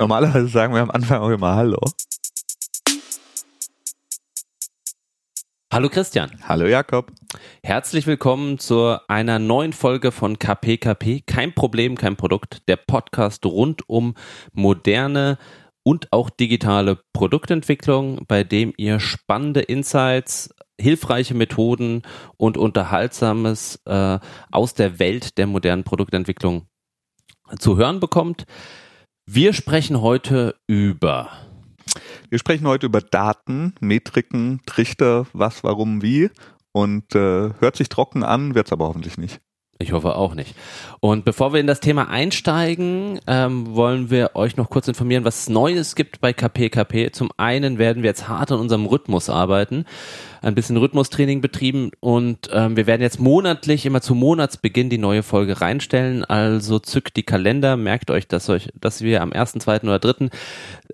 Normalerweise sagen wir am Anfang auch immer Hallo. Hallo Christian. Hallo Jakob. Herzlich willkommen zu einer neuen Folge von KPKP. Kein Problem, kein Produkt. Der Podcast rund um moderne und auch digitale Produktentwicklung, bei dem ihr spannende Insights, hilfreiche Methoden und Unterhaltsames äh, aus der Welt der modernen Produktentwicklung zu hören bekommt. Wir sprechen heute über wir sprechen heute über Daten, Metriken, Trichter, was, warum, wie. Und äh, hört sich trocken an, wird's aber hoffentlich nicht. Ich hoffe auch nicht. Und bevor wir in das Thema einsteigen, ähm, wollen wir euch noch kurz informieren, was Neues gibt bei KPKP. Zum einen werden wir jetzt hart an unserem Rhythmus arbeiten, ein bisschen Rhythmustraining betrieben und ähm, wir werden jetzt monatlich, immer zu Monatsbeginn die neue Folge reinstellen. Also zückt die Kalender, merkt euch, dass euch, dass wir am ersten, zweiten oder dritten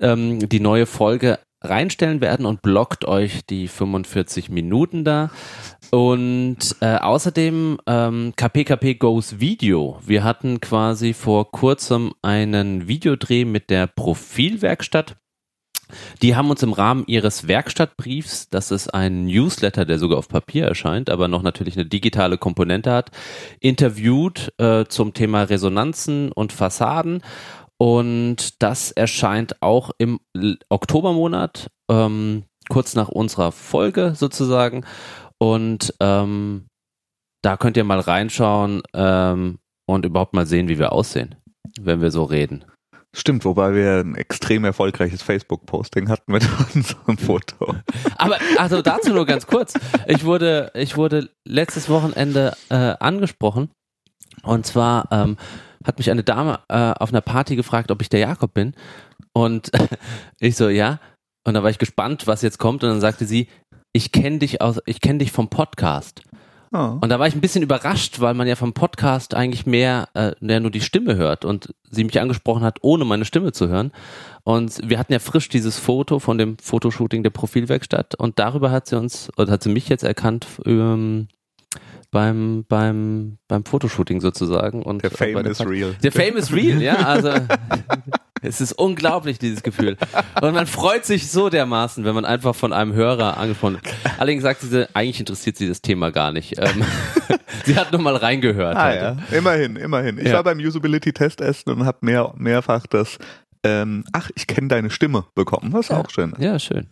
ähm, die neue Folge reinstellen werden und blockt euch die 45 Minuten da. Und äh, außerdem ähm, KPKP Goes Video. Wir hatten quasi vor kurzem einen Videodreh mit der Profilwerkstatt. Die haben uns im Rahmen ihres Werkstattbriefs, das ist ein Newsletter, der sogar auf Papier erscheint, aber noch natürlich eine digitale Komponente hat, interviewt äh, zum Thema Resonanzen und Fassaden und das erscheint auch im Oktobermonat, ähm, kurz nach unserer Folge sozusagen. Und ähm, da könnt ihr mal reinschauen ähm, und überhaupt mal sehen, wie wir aussehen, wenn wir so reden. Stimmt, wobei wir ein extrem erfolgreiches Facebook-Posting hatten mit unserem Foto. Aber also dazu nur ganz kurz. Ich wurde, ich wurde letztes Wochenende äh, angesprochen und zwar ähm, hat mich eine Dame äh, auf einer Party gefragt, ob ich der Jakob bin. Und ich so, ja. Und da war ich gespannt, was jetzt kommt. Und dann sagte sie, ich kenne dich aus, ich kenne dich vom Podcast. Oh. Und da war ich ein bisschen überrascht, weil man ja vom Podcast eigentlich mehr äh, nur die Stimme hört und sie mich angesprochen hat, ohne meine Stimme zu hören. Und wir hatten ja frisch dieses Foto von dem Fotoshooting der Profilwerkstatt und darüber hat sie uns, oder hat sie mich jetzt erkannt, ähm, beim, beim, beim Fotoshooting sozusagen. Und der Fame is real. Der Fame is real, ja. Also es ist unglaublich, dieses Gefühl. Und man freut sich so dermaßen, wenn man einfach von einem Hörer angesprochen wird. Allerdings sagt sie, eigentlich interessiert sie das Thema gar nicht. Ähm, sie hat nur mal reingehört. Ah, ja. Immerhin, immerhin. Ich ja. war beim Usability-Test essen und habe mehr, mehrfach das ähm, Ach, ich kenne deine Stimme bekommen, was ja. auch schön ist. Ja, schön.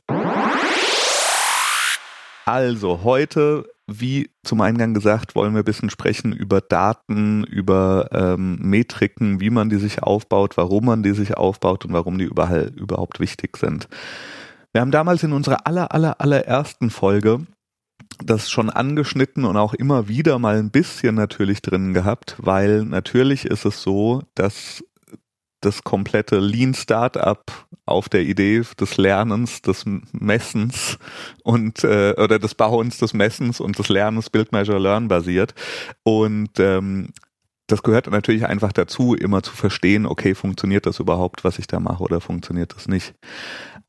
Also, heute wie zum Eingang gesagt, wollen wir ein bisschen sprechen über Daten, über ähm, Metriken, wie man die sich aufbaut, warum man die sich aufbaut und warum die überall, überhaupt wichtig sind. Wir haben damals in unserer aller, aller, allerersten Folge das schon angeschnitten und auch immer wieder mal ein bisschen natürlich drin gehabt, weil natürlich ist es so, dass das komplette Lean Startup auf der Idee des Lernens, des Messens und äh, oder des Bauens, des Messens und des Lernens Build Measure Learn basiert. Und ähm, das gehört natürlich einfach dazu, immer zu verstehen, okay, funktioniert das überhaupt, was ich da mache oder funktioniert das nicht.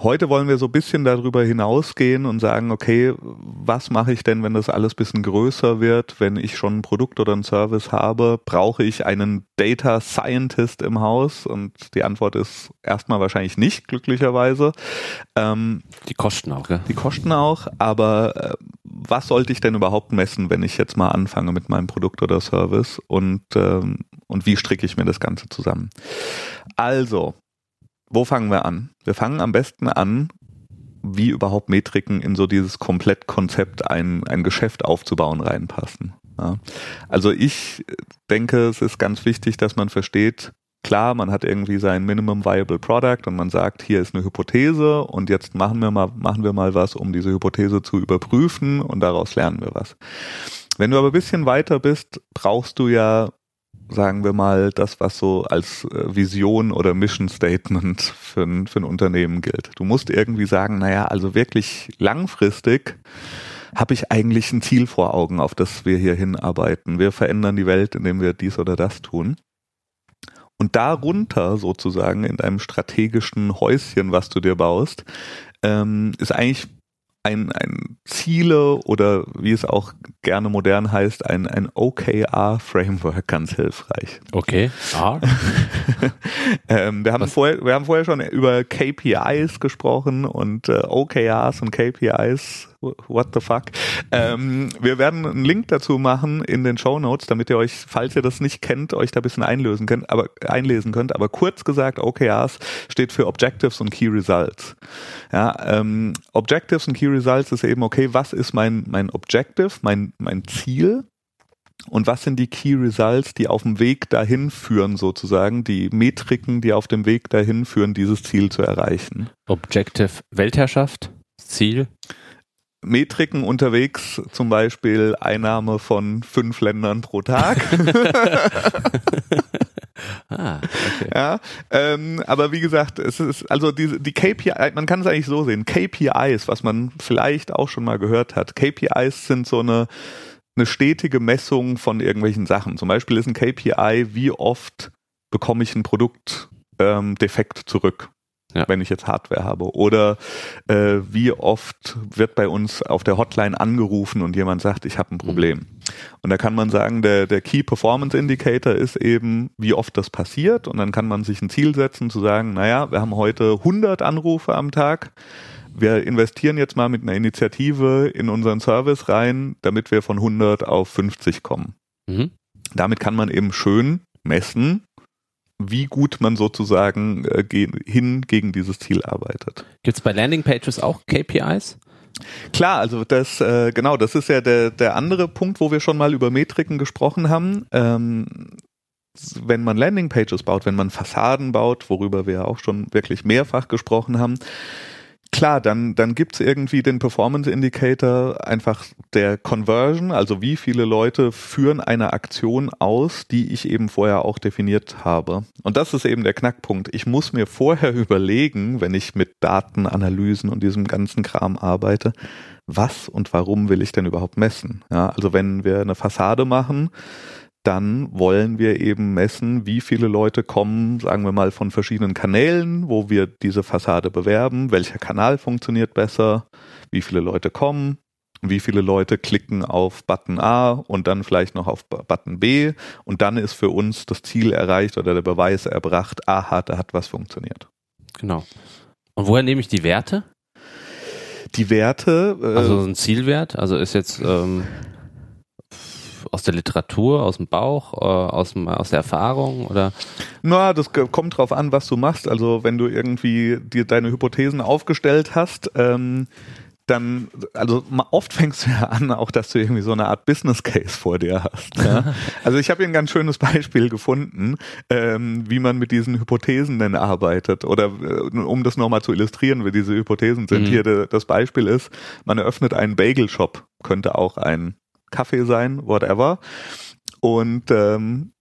Heute wollen wir so ein bisschen darüber hinausgehen und sagen, okay, was mache ich denn, wenn das alles ein bisschen größer wird, wenn ich schon ein Produkt oder ein Service habe? Brauche ich einen Data Scientist im Haus? Und die Antwort ist erstmal wahrscheinlich nicht, glücklicherweise. Ähm, die kosten auch, gell? Die kosten auch, aber äh, was sollte ich denn überhaupt messen, wenn ich jetzt mal anfange mit meinem Produkt oder Service und, ähm, und wie stricke ich mir das Ganze zusammen? Also, wo fangen wir an? Wir fangen am besten an, wie überhaupt Metriken in so dieses Komplettkonzept ein, ein Geschäft aufzubauen reinpassen. Ja. Also ich denke, es ist ganz wichtig, dass man versteht, klar, man hat irgendwie sein Minimum Viable Product und man sagt, hier ist eine Hypothese und jetzt machen wir mal, machen wir mal was, um diese Hypothese zu überprüfen und daraus lernen wir was. Wenn du aber ein bisschen weiter bist, brauchst du ja sagen wir mal, das, was so als äh, Vision oder Mission Statement für ein, für ein Unternehmen gilt. Du musst irgendwie sagen, naja, also wirklich langfristig habe ich eigentlich ein Ziel vor Augen, auf das wir hier hinarbeiten. Wir verändern die Welt, indem wir dies oder das tun. Und darunter sozusagen in deinem strategischen Häuschen, was du dir baust, ähm, ist eigentlich ein, ein Ziele oder wie es auch gerne modern heißt, ein, ein OKR-Framework ganz hilfreich. Okay. Ah. ähm, wir, haben vorher, wir haben vorher schon über KPIs gesprochen und äh, OKRs und KPIs what the fuck. Ähm, wir werden einen Link dazu machen in den Show Notes, damit ihr euch, falls ihr das nicht kennt, euch da ein bisschen einlösen könnt, aber einlesen könnt. Aber kurz gesagt, OKRs steht für Objectives und Key Results. Ja, ähm, Objectives und Key Results ist eben okay, was ist mein mein Objective, mein mein Ziel? Und was sind die Key Results, die auf dem Weg dahin führen, sozusagen, die Metriken, die auf dem Weg dahin führen, dieses Ziel zu erreichen? Objective Weltherrschaft, Ziel? Metriken unterwegs, zum Beispiel Einnahme von fünf Ländern pro Tag. ah, okay. Ja, ähm, aber wie gesagt, es ist also die, die KPI, man kann es eigentlich so sehen, KPIs, was man vielleicht auch schon mal gehört hat. KPIs sind so eine eine stetige Messung von irgendwelchen Sachen. Zum Beispiel ist ein KPI, wie oft bekomme ich ein Produkt ähm, defekt zurück ja. wenn ich jetzt Hardware habe. Oder äh, wie oft wird bei uns auf der Hotline angerufen und jemand sagt, ich habe ein Problem. Mhm. Und da kann man sagen, der, der Key Performance Indicator ist eben, wie oft das passiert. Und dann kann man sich ein Ziel setzen, zu sagen, naja, wir haben heute 100 Anrufe am Tag. Wir investieren jetzt mal mit einer Initiative in unseren Service rein, damit wir von 100 auf 50 kommen. Mhm. Damit kann man eben schön messen, wie gut man sozusagen äh, ge hin gegen dieses Ziel arbeitet. Gibt es bei Landingpages auch KPIs? Klar, also das äh, genau, das ist ja der der andere Punkt, wo wir schon mal über Metriken gesprochen haben. Ähm, wenn man Landingpages baut, wenn man Fassaden baut, worüber wir auch schon wirklich mehrfach gesprochen haben, Klar, dann, dann gibt's irgendwie den Performance Indicator einfach der Conversion, also wie viele Leute führen eine Aktion aus, die ich eben vorher auch definiert habe. Und das ist eben der Knackpunkt. Ich muss mir vorher überlegen, wenn ich mit Datenanalysen und diesem ganzen Kram arbeite, was und warum will ich denn überhaupt messen? Ja, also wenn wir eine Fassade machen, dann wollen wir eben messen, wie viele Leute kommen, sagen wir mal, von verschiedenen Kanälen, wo wir diese Fassade bewerben, welcher Kanal funktioniert besser, wie viele Leute kommen, wie viele Leute klicken auf Button A und dann vielleicht noch auf Button B und dann ist für uns das Ziel erreicht oder der Beweis erbracht, aha, da hat was funktioniert. Genau. Und woher nehme ich die Werte? Die Werte. Äh, also ein Zielwert, also ist jetzt ähm, aus der Literatur, aus dem Bauch, äh, aus, dem, aus der Erfahrung oder? Na, das kommt drauf an, was du machst. Also wenn du irgendwie dir deine Hypothesen aufgestellt hast, ähm, dann, also oft fängst du ja an, auch dass du irgendwie so eine Art Business Case vor dir hast. Ja? Also ich habe hier ein ganz schönes Beispiel gefunden, ähm, wie man mit diesen Hypothesen denn arbeitet. Oder äh, um das nochmal zu illustrieren, wie diese Hypothesen sind. Mhm. Hier de, das Beispiel ist, man eröffnet einen Bagel Shop, könnte auch ein Kaffee sein, whatever. Und ähm,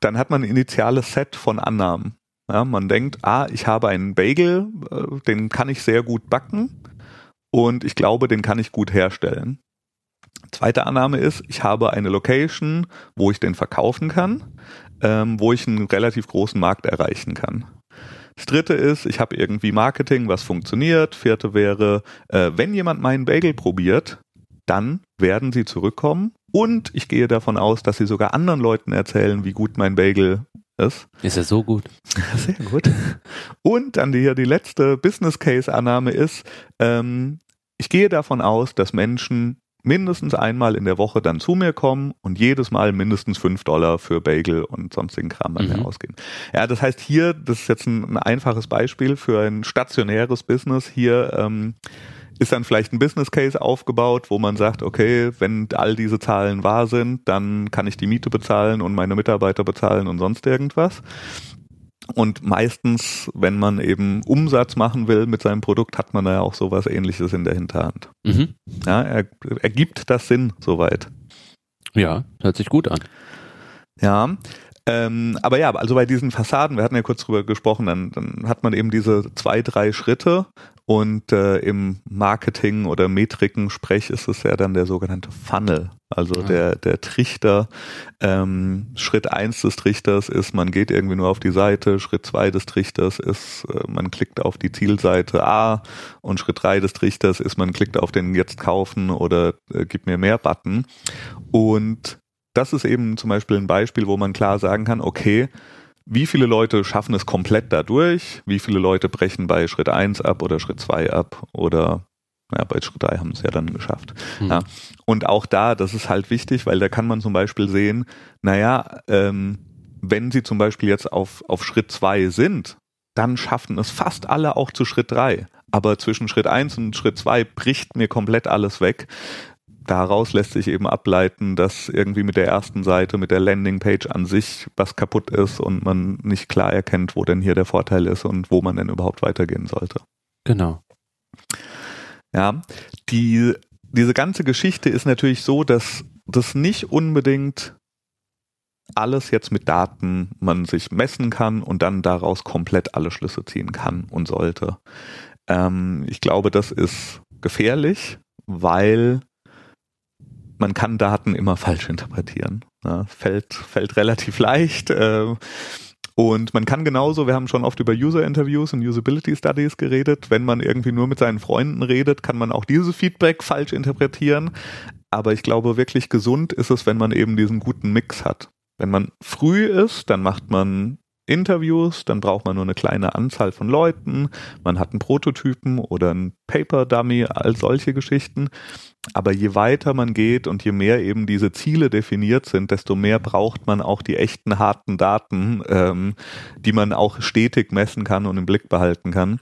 dann hat man ein initiales Set von Annahmen. Ja, man denkt, ah, ich habe einen Bagel, äh, den kann ich sehr gut backen und ich glaube, den kann ich gut herstellen. Zweite Annahme ist, ich habe eine Location, wo ich den verkaufen kann, ähm, wo ich einen relativ großen Markt erreichen kann. Das dritte ist, ich habe irgendwie Marketing, was funktioniert. Vierte wäre, äh, wenn jemand meinen Bagel probiert, dann werden sie zurückkommen und ich gehe davon aus, dass sie sogar anderen Leuten erzählen, wie gut mein Bagel ist. Ist er so gut? Sehr gut. Und dann die, die letzte Business Case Annahme ist, ähm, ich gehe davon aus, dass Menschen mindestens einmal in der Woche dann zu mir kommen und jedes Mal mindestens fünf Dollar für Bagel und sonstigen Kram bei mhm. mir ausgeben. Ja, das heißt hier, das ist jetzt ein, ein einfaches Beispiel für ein stationäres Business. Hier ähm, ist dann vielleicht ein Business Case aufgebaut, wo man sagt, okay, wenn all diese Zahlen wahr sind, dann kann ich die Miete bezahlen und meine Mitarbeiter bezahlen und sonst irgendwas. Und meistens, wenn man eben Umsatz machen will mit seinem Produkt, hat man da ja auch sowas ähnliches in der Hinterhand. Mhm. Ja, er, ergibt das Sinn soweit. Ja, hört sich gut an. Ja, ähm, aber ja, also bei diesen Fassaden, wir hatten ja kurz drüber gesprochen, dann, dann hat man eben diese zwei, drei Schritte Und äh, im Marketing oder Metriken-Sprech ist es ja dann der sogenannte Funnel, also Ah. der, der Trichter. Ähm, Schritt eins des Trichters ist, man geht irgendwie nur auf die Seite. Schritt zwei des Trichters ist, äh, man klickt auf die Zielseite A. Und Schritt drei des Trichters ist, man klickt auf den Jetzt kaufen oder äh, gib mir mehr Button. Und das ist eben zum Beispiel ein Beispiel, wo man klar sagen kann, okay, wie viele Leute schaffen es komplett dadurch? Wie viele Leute brechen bei Schritt eins ab oder Schritt zwei ab oder ja, bei Schritt drei haben es ja dann geschafft. Hm. Ja. Und auch da, das ist halt wichtig, weil da kann man zum Beispiel sehen, naja, ähm, wenn sie zum Beispiel jetzt auf, auf Schritt zwei sind, dann schaffen es fast alle auch zu Schritt drei. Aber zwischen Schritt eins und Schritt zwei bricht mir komplett alles weg. Daraus lässt sich eben ableiten, dass irgendwie mit der ersten Seite, mit der Landingpage an sich was kaputt ist und man nicht klar erkennt, wo denn hier der Vorteil ist und wo man denn überhaupt weitergehen sollte. Genau. Ja, die, diese ganze Geschichte ist natürlich so, dass das nicht unbedingt alles jetzt mit Daten man sich messen kann und dann daraus komplett alle Schlüsse ziehen kann und sollte. Ähm, ich glaube, das ist gefährlich, weil man kann Daten immer falsch interpretieren. Ja, fällt, fällt relativ leicht. Äh, und man kann genauso, wir haben schon oft über User-Interviews und Usability Studies geredet, wenn man irgendwie nur mit seinen Freunden redet, kann man auch dieses Feedback falsch interpretieren. Aber ich glaube, wirklich gesund ist es, wenn man eben diesen guten Mix hat. Wenn man früh ist, dann macht man Interviews, dann braucht man nur eine kleine Anzahl von Leuten, man hat einen Prototypen oder einen Paper-Dummy, all solche Geschichten. Aber je weiter man geht und je mehr eben diese Ziele definiert sind, desto mehr braucht man auch die echten harten Daten, ähm, die man auch stetig messen kann und im Blick behalten kann.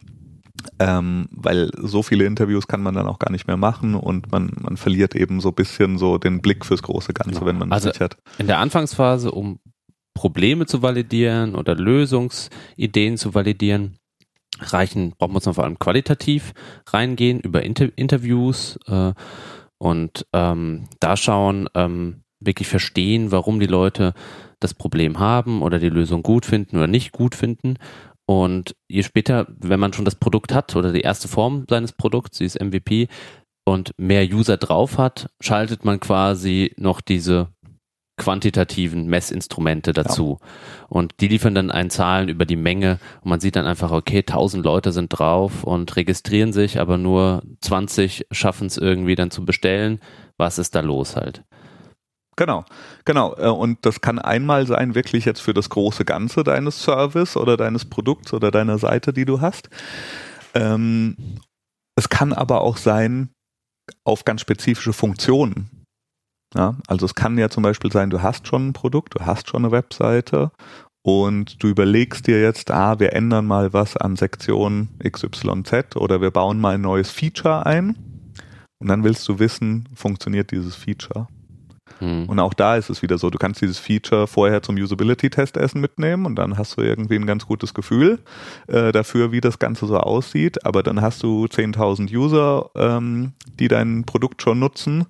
Ähm, weil so viele Interviews kann man dann auch gar nicht mehr machen und man, man verliert eben so ein bisschen so den Blick fürs große Ganze, Genau. wenn man Also- nicht hat. In der Anfangsphase, um Probleme zu validieren oder Lösungsideen zu validieren, reichen, uns noch vor allem qualitativ reingehen über Inter Interviews äh, und ähm, da schauen, ähm, wirklich verstehen, warum die Leute das Problem haben oder die Lösung gut finden oder nicht gut finden. Und je später, wenn man schon das Produkt hat oder die erste Form seines Produkts, dieses MVP, und mehr User drauf hat, schaltet man quasi noch diese quantitativen Messinstrumente dazu. Und die liefern dann einen Zahlen über die Menge und man sieht dann einfach, okay, 1000 Leute sind drauf und registrieren sich, aber nur 20 schaffen es irgendwie dann zu bestellen. Was ist da los halt? Genau, genau. Äh, Und das kann einmal sein, wirklich jetzt für das große Ganze deines Service oder deines Produkts oder deiner Seite, die du hast. Ähm, es kann aber auch sein auf ganz spezifische Funktionen. Ja, also es kann ja zum Beispiel sein, du hast schon ein Produkt, du hast schon eine Webseite und du überlegst dir jetzt, ah, wir ändern mal was an Sektion XYZ oder wir bauen mal ein neues Feature ein und dann willst du wissen, funktioniert dieses Feature. Hm. Und auch da ist es wieder so, du kannst dieses Feature vorher zum Usability-Testessen mitnehmen und dann hast du irgendwie ein ganz gutes Gefühl äh, dafür, wie das Ganze so aussieht. Aber dann hast du 10.000 User, ähm, die dein Produkt schon nutzen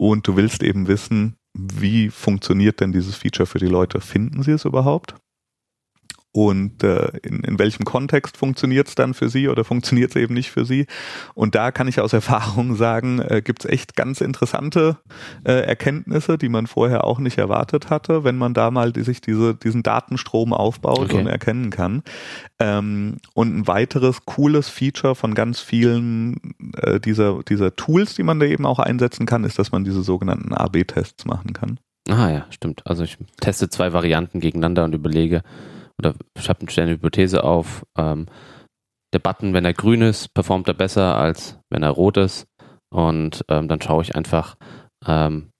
und du willst eben wissen, wie funktioniert denn dieses Feature für die Leute? Finden sie es überhaupt? Und äh, in, in welchem Kontext funktioniert es dann für sie oder funktioniert es eben nicht für sie? Und da kann ich aus Erfahrung sagen, äh, gibt es echt ganz interessante äh, Erkenntnisse, die man vorher auch nicht erwartet hatte, wenn man da mal die, sich diese, diesen Datenstrom aufbaut Okay. und erkennen kann. Ähm, und ein weiteres cooles Feature von ganz vielen äh, dieser, dieser Tools, die man da eben auch einsetzen kann, ist, dass man diese sogenannten AB-Tests machen kann. Ah ja, stimmt. Also ich teste zwei Varianten gegeneinander und überlege, oder habe eine Hypothese auf, ähm, der Button, wenn er grün ist, performt er besser, als wenn er rot ist. Und ähm, dann schaue ich einfach, ähm,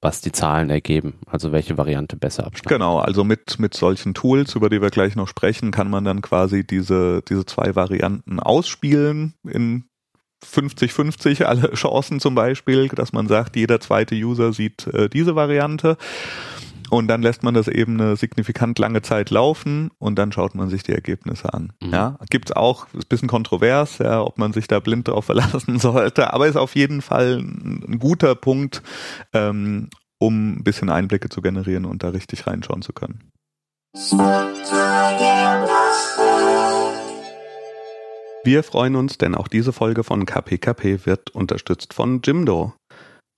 was die Zahlen ergeben, also welche Variante besser abschneidet. Genau, also mit, mit solchen Tools, über die wir gleich noch sprechen, kann man dann quasi diese, diese zwei Varianten ausspielen in 50-50 alle Chancen zum Beispiel, dass man sagt, jeder zweite User sieht äh, diese Variante. Und dann lässt man das eben eine signifikant lange Zeit laufen und dann schaut man sich die Ergebnisse an. Mhm. Ja, gibt's auch, ist ein bisschen kontrovers, ja, ob man sich da blind drauf verlassen sollte, aber ist auf jeden Fall ein, ein guter Punkt, ähm, um ein bisschen Einblicke zu generieren und da richtig reinschauen zu können. Wir freuen uns, denn auch diese Folge von KPKP wird unterstützt von Jimdo.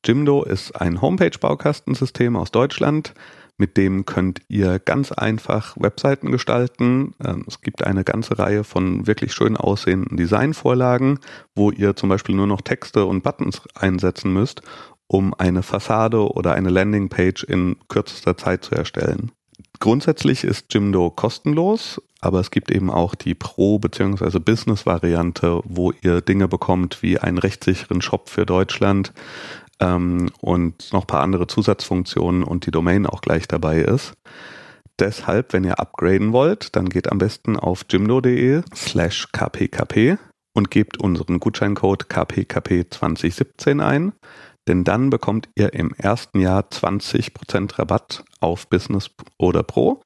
Jimdo ist ein Homepage-Baukastensystem aus Deutschland. Mit dem könnt ihr ganz einfach Webseiten gestalten. Ähm, es gibt eine ganze Reihe von wirklich schön aussehenden Designvorlagen, wo ihr zum Beispiel nur noch Texte und Buttons einsetzen müsst, um eine Fassade oder eine Landingpage in kürzester Zeit zu erstellen. Grundsätzlich ist Jimdo kostenlos, aber es gibt eben auch die Pro- bzw. Business-Variante, wo ihr Dinge bekommt wie einen rechtssicheren Shop für Deutschland, ähm, und noch ein paar andere Zusatzfunktionen und die Domain auch gleich dabei ist. Deshalb, wenn ihr upgraden wollt, dann geht am besten auf jimdo.de slash kpkp und gebt unseren Gutscheincode kpkp2017 ein, denn dann bekommt ihr im ersten Jahr 20% Rabatt auf Business oder Pro.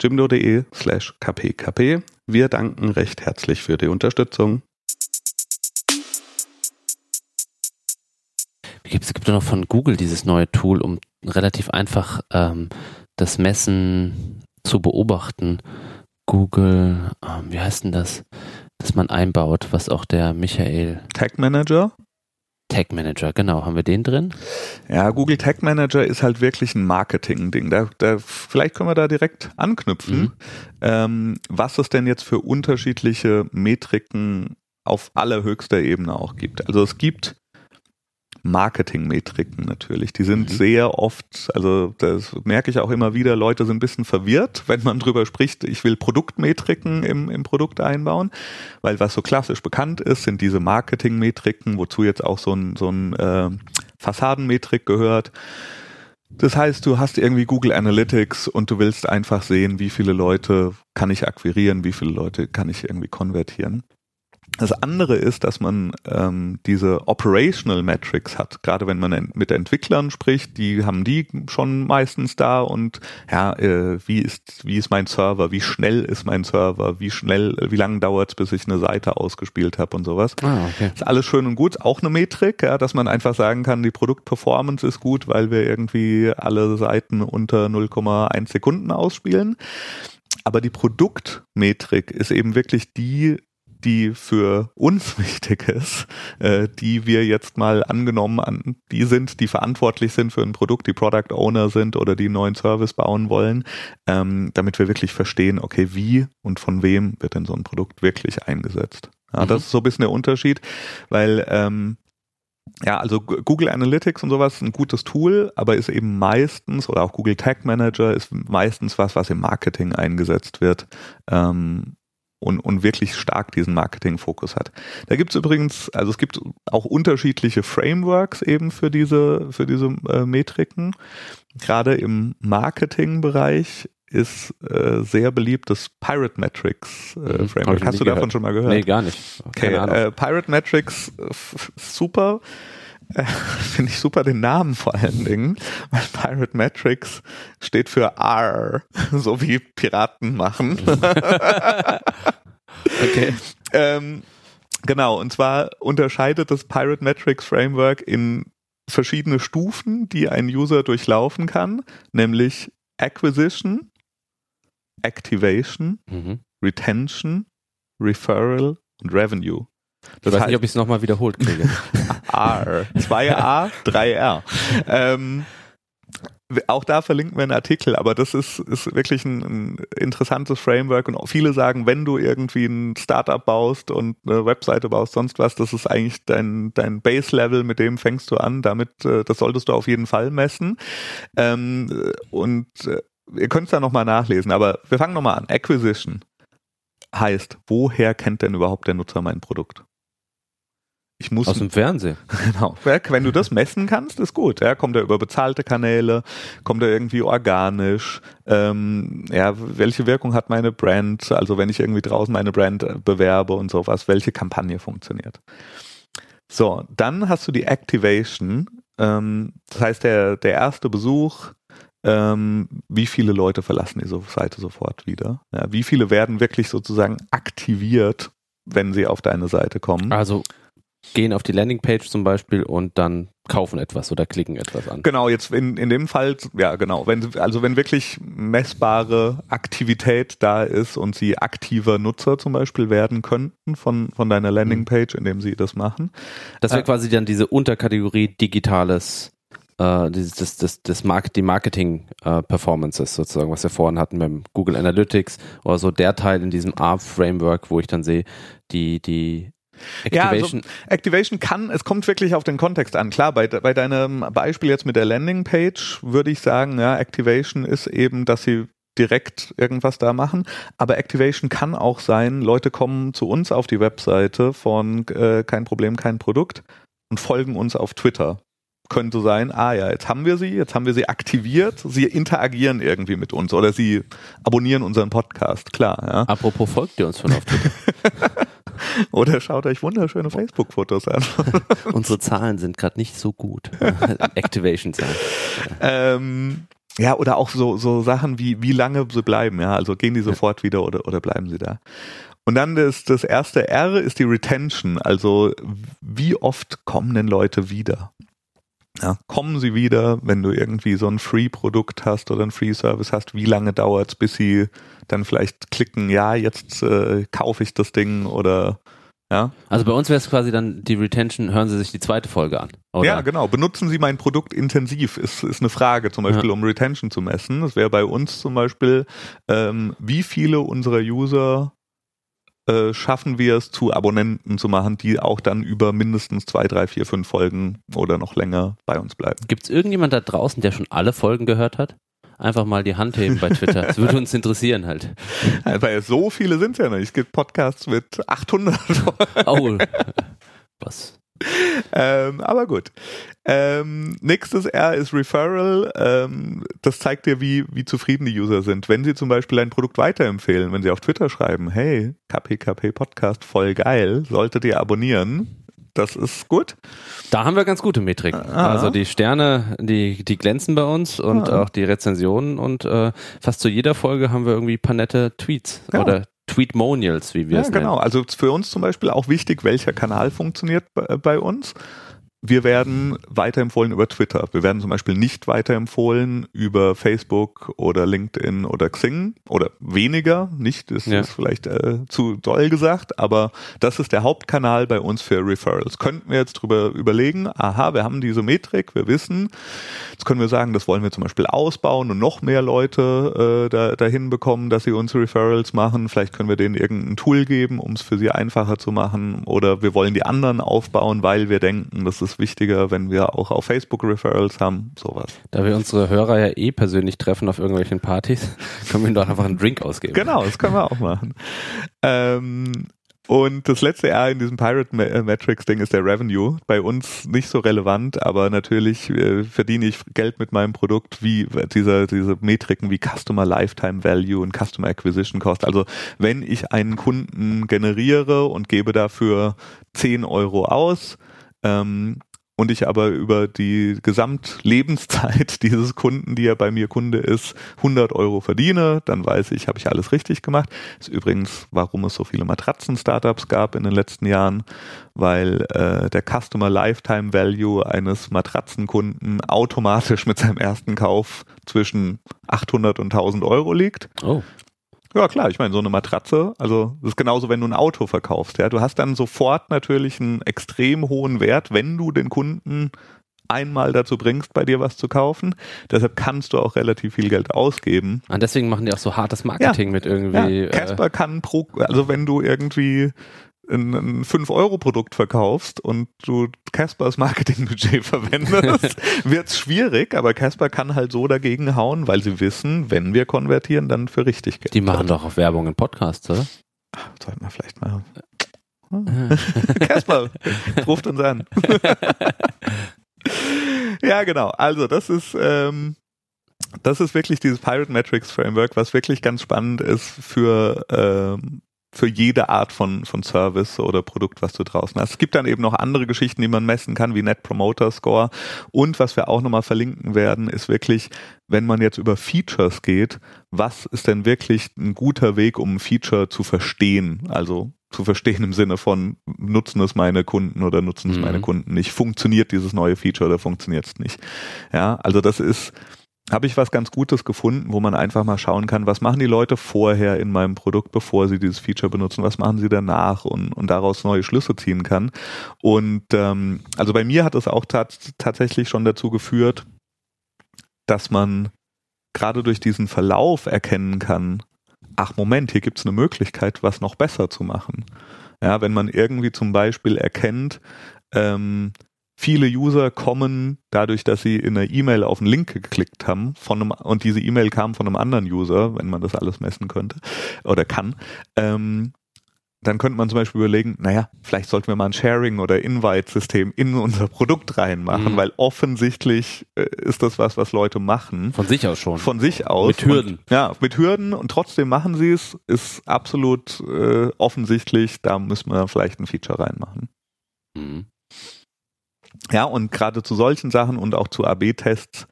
jimdo.de slash kpkp. Wir danken recht herzlich für die Unterstützung. Es gibt noch von Google dieses neue Tool, um relativ einfach ähm, das Messen zu beobachten. Google, ähm, wie heißt denn das, dass man einbaut, was auch der Michael. Tag Manager? Tag Manager, genau. Haben wir den drin? Ja, Google Tag Manager ist halt wirklich ein Marketing-Ding. Da, da, vielleicht können wir da direkt anknüpfen, mhm. ähm, was es denn jetzt für unterschiedliche Metriken auf allerhöchster Ebene auch gibt. Also es gibt Marketingmetriken natürlich. Die sind mhm. sehr oft, also das merke ich auch immer wieder, Leute sind ein bisschen verwirrt, wenn man drüber spricht, ich will Produktmetriken im, im Produkt einbauen, weil was so klassisch bekannt ist, sind diese Marketingmetriken, wozu jetzt auch so ein, so ein äh, Fassadenmetrik gehört. Das heißt, du hast irgendwie Google Analytics und du willst einfach sehen, wie viele Leute kann ich akquirieren, wie viele Leute kann ich irgendwie konvertieren. Das andere ist, dass man ähm, diese Operational Metrics hat. Gerade wenn man mit Entwicklern spricht, die haben die schon meistens da und ja, äh, wie ist wie ist mein Server, wie schnell ist mein Server, wie schnell, wie lange dauert es, bis ich eine Seite ausgespielt habe und sowas. Ah, okay. Ist alles schön und gut, auch eine Metrik, ja, dass man einfach sagen kann, die Produktperformance ist gut, weil wir irgendwie alle Seiten unter 0,1 Sekunden ausspielen. Aber die Produktmetrik ist eben wirklich die die für uns wichtig ist, äh, die wir jetzt mal angenommen an, die sind, die verantwortlich sind für ein Produkt, die Product Owner sind oder die einen neuen Service bauen wollen, ähm, damit wir wirklich verstehen, okay, wie und von wem wird denn so ein Produkt wirklich eingesetzt. Ja, mhm. Das ist so ein bisschen der Unterschied, weil ähm, ja, also Google Analytics und sowas ist ein gutes Tool, aber ist eben meistens, oder auch Google Tag Manager ist meistens was, was im Marketing eingesetzt wird. Ähm, und, und wirklich stark diesen Marketing-Fokus hat. Da gibt es übrigens, also es gibt auch unterschiedliche Frameworks eben für diese, für diese äh, Metriken. Gerade im Marketing-Bereich ist äh, sehr beliebt das Pirate Metrics äh, mhm. Framework. Hast du davon gehört. schon mal gehört? Nee, gar nicht. Okay, äh, Pirate Metrics super äh, finde ich super den Namen vor allen Dingen, weil Pirate Metrics steht für R, so wie Piraten machen. okay. Ähm, genau, und zwar unterscheidet das Pirate Metrics Framework in verschiedene Stufen, die ein User durchlaufen kann, nämlich Acquisition, Activation, mhm. Retention, Referral und Revenue. Das ich weiß heißt, nicht, ob ich es nochmal wiederholt kriege. R. 2A, 3R. Ähm, auch da verlinken wir einen Artikel, aber das ist, ist wirklich ein, ein, interessantes Framework und viele sagen, wenn du irgendwie ein Startup baust und eine Webseite baust, sonst was, das ist eigentlich dein, dein Base-Level, mit dem fängst du an, damit, äh, das solltest du auf jeden Fall messen. Ähm, und äh, ihr könnt es da nochmal nachlesen, aber wir fangen nochmal an. Acquisition heißt, woher kennt denn überhaupt der Nutzer mein Produkt? Ich muss Aus dem Fernsehen. Genau. Wenn du das messen kannst, ist gut. Ja, kommt er über bezahlte Kanäle, kommt er irgendwie organisch. Ähm, ja, welche Wirkung hat meine Brand? Also wenn ich irgendwie draußen meine Brand äh, bewerbe und sowas, welche Kampagne funktioniert? So, dann hast du die Activation. Ähm, das heißt, der, der erste Besuch, ähm, wie viele Leute verlassen diese Seite sofort wieder? Ja, wie viele werden wirklich sozusagen aktiviert, wenn sie auf deine Seite kommen? Also gehen auf die Landingpage zum Beispiel und dann kaufen etwas oder klicken etwas an. Genau, jetzt in, in dem Fall, ja genau, wenn also wenn wirklich messbare Aktivität da ist und sie aktiver Nutzer zum Beispiel werden könnten von, von deiner Landingpage, indem sie das machen. Das wäre äh, quasi dann diese Unterkategorie digitales äh, das, das, das, das Market, die Marketing-Performances äh, sozusagen, was wir vorhin hatten beim Google Analytics oder so der Teil in diesem ARP-Framework, wo ich dann sehe, die, die Activation. Ja, also Activation kann, es kommt wirklich auf den Kontext an. Klar, bei, bei deinem Beispiel jetzt mit der Landingpage würde ich sagen, ja, Activation ist eben, dass sie direkt irgendwas da machen. Aber Activation kann auch sein, Leute kommen zu uns auf die Webseite von äh, kein Problem, kein Produkt und folgen uns auf Twitter könnte sein, ah ja, jetzt haben wir sie, jetzt haben wir sie aktiviert, sie interagieren irgendwie mit uns oder sie abonnieren unseren Podcast, klar. Ja. Apropos folgt ihr uns von auf Twitter. oder schaut euch wunderschöne Facebook-Fotos an. Unsere Zahlen sind gerade nicht so gut. Activation-Zahlen. Ähm, ja, oder auch so, so Sachen wie, wie lange sie bleiben, ja, also gehen die sofort wieder oder, oder bleiben sie da. Und dann das, das erste R ist die Retention, also wie oft kommen denn Leute wieder? Ja, kommen sie wieder, wenn du irgendwie so ein Free-Produkt hast oder ein Free-Service hast, wie lange dauert es, bis sie dann vielleicht klicken, ja, jetzt äh, kaufe ich das Ding oder ja. Also bei uns wäre es quasi dann die Retention, hören Sie sich die zweite Folge an. Oder? Ja, genau. Benutzen Sie mein Produkt intensiv, ist, ist eine Frage, zum Beispiel, ja. um Retention zu messen. Das wäre bei uns zum Beispiel, ähm, wie viele unserer User äh, schaffen wir es, zu Abonnenten zu machen, die auch dann über mindestens zwei, drei, vier, fünf Folgen oder noch länger bei uns bleiben. Gibt es irgendjemand da draußen, der schon alle Folgen gehört hat? Einfach mal die Hand heben bei Twitter. Das würde uns interessieren halt. Weil so viele sind es ja nicht. Es gibt Podcasts mit 800 Folgen. Oh, was? ähm, aber gut. Ähm, nächstes R ist Referral. Ähm, das zeigt dir, wie, wie zufrieden die User sind. Wenn sie zum Beispiel ein Produkt weiterempfehlen, wenn sie auf Twitter schreiben, hey, KPKP Podcast, voll geil, solltet ihr abonnieren. Das ist gut. Da haben wir ganz gute Metriken. Ah. Also die Sterne, die, die glänzen bei uns und ah. auch die Rezensionen und äh, fast zu jeder Folge haben wir irgendwie paar nette Tweets ja. oder Tweetmonials, wie wir ja, es nennen. Genau, also für uns zum Beispiel auch wichtig, welcher Kanal funktioniert bei, bei uns. Wir werden weiterempfohlen über Twitter. Wir werden zum Beispiel nicht weiterempfohlen über Facebook oder LinkedIn oder Xing oder weniger. Nicht, das ja. ist vielleicht äh, zu doll gesagt, aber das ist der Hauptkanal bei uns für Referrals. Könnten wir jetzt drüber überlegen, aha, wir haben diese Metrik, wir wissen, jetzt können wir sagen, das wollen wir zum Beispiel ausbauen und noch mehr Leute äh, da, dahin bekommen, dass sie uns Referrals machen. Vielleicht können wir denen irgendein Tool geben, um es für sie einfacher zu machen oder wir wollen die anderen aufbauen, weil wir denken, das ist ist wichtiger, wenn wir auch auf Facebook Referrals haben, sowas. Da wir unsere Hörer ja eh persönlich treffen auf irgendwelchen Partys, können wir ihnen doch einfach einen Drink ausgeben. Genau, das können wir auch machen. Ähm, und das letzte R in diesem Pirate äh, Metrics Ding ist der Revenue. Bei uns nicht so relevant, aber natürlich äh, verdiene ich Geld mit meinem Produkt wie dieser, diese Metriken wie Customer Lifetime Value und Customer Acquisition Cost. Also wenn ich einen Kunden generiere und gebe dafür 10 Euro aus, ähm, und ich aber über die Gesamtlebenszeit dieses Kunden, die ja bei mir Kunde ist, 100 Euro verdiene, dann weiß ich, habe ich alles richtig gemacht. Das ist übrigens, warum es so viele Matratzen-Startups gab in den letzten Jahren, weil äh, der Customer Lifetime Value eines Matratzenkunden automatisch mit seinem ersten Kauf zwischen 800 und 1000 Euro liegt. Oh. Ja, klar, ich meine, so eine Matratze, also das ist genauso, wenn du ein Auto verkaufst, ja. Du hast dann sofort natürlich einen extrem hohen Wert, wenn du den Kunden einmal dazu bringst, bei dir was zu kaufen. Deshalb kannst du auch relativ viel Geld ausgeben. Und deswegen machen die auch so hartes Marketing ja, mit irgendwie. Ja, Casper äh, kann pro, also wenn du irgendwie ein 5-Euro-Produkt verkaufst und du Caspers Marketingbudget verwendest, wird's schwierig, aber Casper kann halt so dagegen hauen, weil sie wissen, wenn wir konvertieren, dann für richtig Geld. Die machen doch auch Werbung in Podcasts, oder? Sollten wir vielleicht mal. Casper, ruft uns an. ja, genau. Also das ist ähm, das ist wirklich dieses Pirate Metrics Framework, was wirklich ganz spannend ist für ähm, für jede Art von, von Service oder Produkt, was du draußen hast. Es gibt dann eben noch andere Geschichten, die man messen kann, wie Net Promoter Score. Und was wir auch nochmal verlinken werden, ist wirklich, wenn man jetzt über Features geht, was ist denn wirklich ein guter Weg, um ein Feature zu verstehen? Also zu verstehen im Sinne von, nutzen es meine Kunden oder nutzen es Mhm. meine Kunden nicht? Funktioniert dieses neue Feature oder funktioniert es nicht? Ja, also das ist, habe ich was ganz Gutes gefunden, wo man einfach mal schauen kann, was machen die Leute vorher in meinem Produkt, bevor sie dieses Feature benutzen, was machen sie danach und, und daraus neue Schlüsse ziehen kann. Und ähm, also bei mir hat es auch tat, tatsächlich schon dazu geführt, dass man gerade durch diesen Verlauf erkennen kann, ach Moment, hier gibt's eine Möglichkeit, was noch besser zu machen. Ja, wenn man irgendwie zum Beispiel erkennt, ähm, viele User kommen dadurch, dass sie in einer E-Mail auf einen Link geklickt haben von einem, und diese E-Mail kam von einem anderen User, wenn man das alles messen könnte oder kann, ähm, dann könnte man zum Beispiel überlegen, naja, vielleicht sollten wir mal ein Sharing- oder Invite-System in unser Produkt reinmachen, Mhm. weil offensichtlich äh, ist das was, was Leute machen. Von sich aus schon. Von sich aus. Mit Hürden. Und, ja, mit Hürden und trotzdem machen sie es, ist absolut äh, offensichtlich, da müssen wir vielleicht ein Feature reinmachen. Mhm. Ja, und gerade zu solchen Sachen und auch zu AB-Tests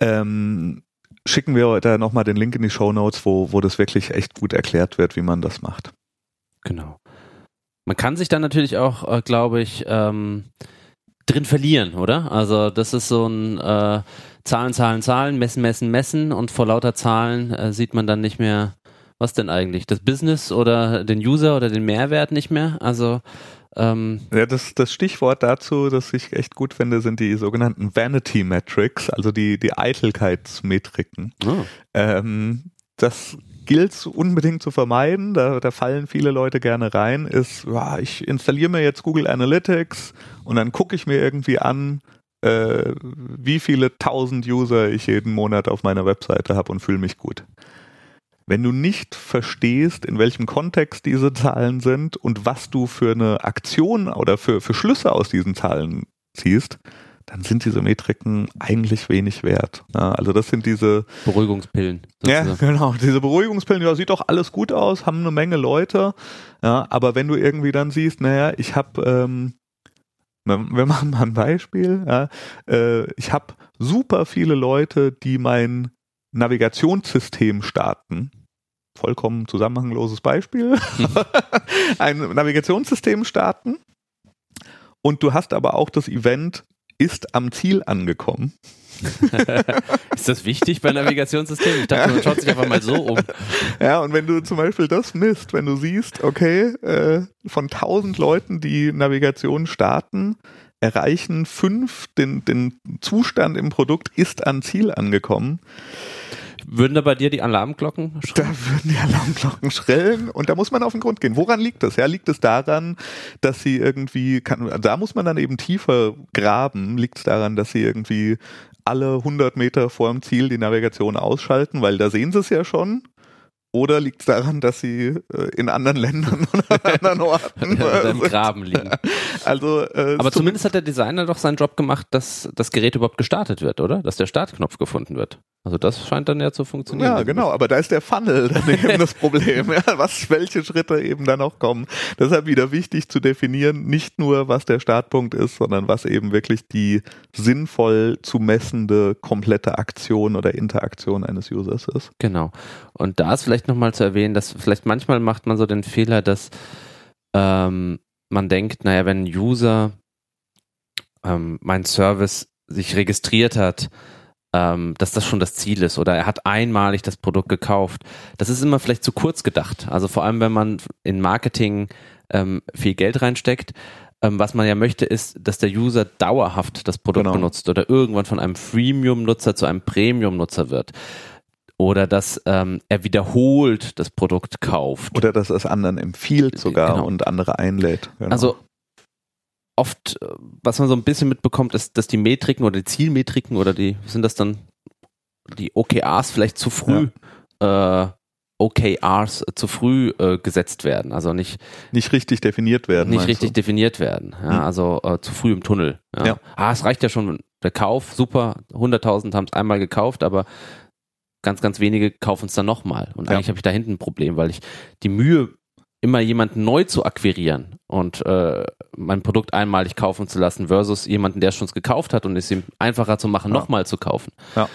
ähm, schicken wir da nochmal den Link in die Show Notes, wo, wo das wirklich echt gut erklärt wird, wie man das macht. Genau. Man kann sich dann natürlich auch, äh, glaube ich, ähm, drin verlieren, oder? Also das ist so ein äh, Zahlen, Zahlen, Zahlen, messen, messen, messen und vor lauter Zahlen äh, sieht man dann nicht mehr, was denn eigentlich? Das Business oder den User oder den Mehrwert nicht mehr? Also ähm, Ja, das, das Stichwort dazu, das ich echt gut finde, sind die sogenannten Vanity Metrics, also die, die Eitelkeitsmetriken. oh, Ähm, das gilt es unbedingt zu vermeiden, da, da fallen viele Leute gerne rein, ist, ja, ich installiere mir jetzt Google Analytics und dann gucke ich mir irgendwie an, äh, wie viele tausend User ich jeden Monat auf meiner Webseite habe und fühle mich gut. Wenn du nicht verstehst, in welchem Kontext diese Zahlen sind und was du für eine Aktion oder für, für Schlüsse aus diesen Zahlen ziehst, dann sind diese Metriken eigentlich wenig wert. Ja, also das sind diese, Beruhigungspillen. ja, sozusagen. genau. Diese Beruhigungspillen, ja, sieht doch alles gut aus, haben eine Menge Leute. Ja, aber wenn du irgendwie dann siehst, naja, ich habe, ähm, wir wir machen mal ein Beispiel. Ja, äh, ich habe super viele Leute, die mein Navigationssystem starten. Vollkommen zusammenhangloses Beispiel. ein Navigationssystem starten. Und du hast aber auch das Event ist am Ziel angekommen. Ist das wichtig bei Navigationssystemen? Ich dachte, man schaut sich einfach mal so um. Ja, und wenn du zum Beispiel das misst, wenn du siehst, okay, äh, von 1000 Leuten, die Navigation starten, erreichen fünf den, den Zustand im Produkt ist an Ziel angekommen, Würden da bei dir die Alarmglocken da schrillen? würden die Alarmglocken schrillen und da muss man auf den Grund gehen. Woran liegt das? Ja, liegt es daran, dass sie irgendwie, kann, da muss man dann eben tiefer graben, liegt es daran, dass sie irgendwie alle 100 Meter vor dem Ziel die Navigation ausschalten, weil da sehen sie es ja schon. Oder liegt es daran, dass sie äh, in anderen Ländern oder an anderen Orten Oder im? Graben liegen. Also, äh, Aber zum- zumindest hat der Designer doch seinen Job gemacht, dass das Gerät überhaupt gestartet wird, oder? Dass der Startknopf gefunden wird. Also das scheint dann ja zu funktionieren. Ja, genau, aber da ist der Funnel dann eben das Problem, ja, was, welche Schritte eben dann auch kommen. Deshalb wieder wichtig zu definieren, nicht nur was der Startpunkt ist, sondern was eben wirklich die sinnvoll zu messende komplette Aktion oder Interaktion eines Users ist. Genau. Und da ist vielleicht nochmal zu erwähnen, dass vielleicht manchmal macht man so den Fehler, dass ähm, man denkt, naja, wenn ein User ähm, mein Service sich registriert hat, ähm, dass das schon das Ziel ist oder er hat einmalig das Produkt gekauft. Das ist immer vielleicht zu kurz gedacht. Also vor allem, wenn man in Marketing ähm, viel Geld reinsteckt. Ähm, was man ja möchte, ist, dass der User dauerhaft das Produkt Genau. benutzt oder irgendwann von einem Freemium-Nutzer zu einem Premium-Nutzer wird. Oder dass ähm, er wiederholt das Produkt kauft. Oder dass es anderen empfiehlt sogar Genau. und andere einlädt. Genau. Also oft, äh, was man so ein bisschen mitbekommt, ist, dass die Metriken oder die Zielmetriken oder die, sind das dann die OKRs vielleicht zu früh, äh, OKRs zu früh äh, gesetzt werden. Also nicht, nicht richtig definiert werden. nicht richtig du? definiert werden. Ja, Hm. Also äh, zu früh im Tunnel. Ja. Ja. Ah, es reicht ja schon, der Kauf, super, 100.000 haben es einmal gekauft, aber ganz, ganz wenige kaufen es dann nochmal. Und Ja. eigentlich habe ich da hinten ein Problem, weil ich die Mühe, immer jemanden neu zu akquirieren und äh, mein Produkt einmalig kaufen zu lassen versus jemanden, der es schon gekauft hat und es ihm einfacher zu machen, Ja. nochmal zu kaufen. Ja.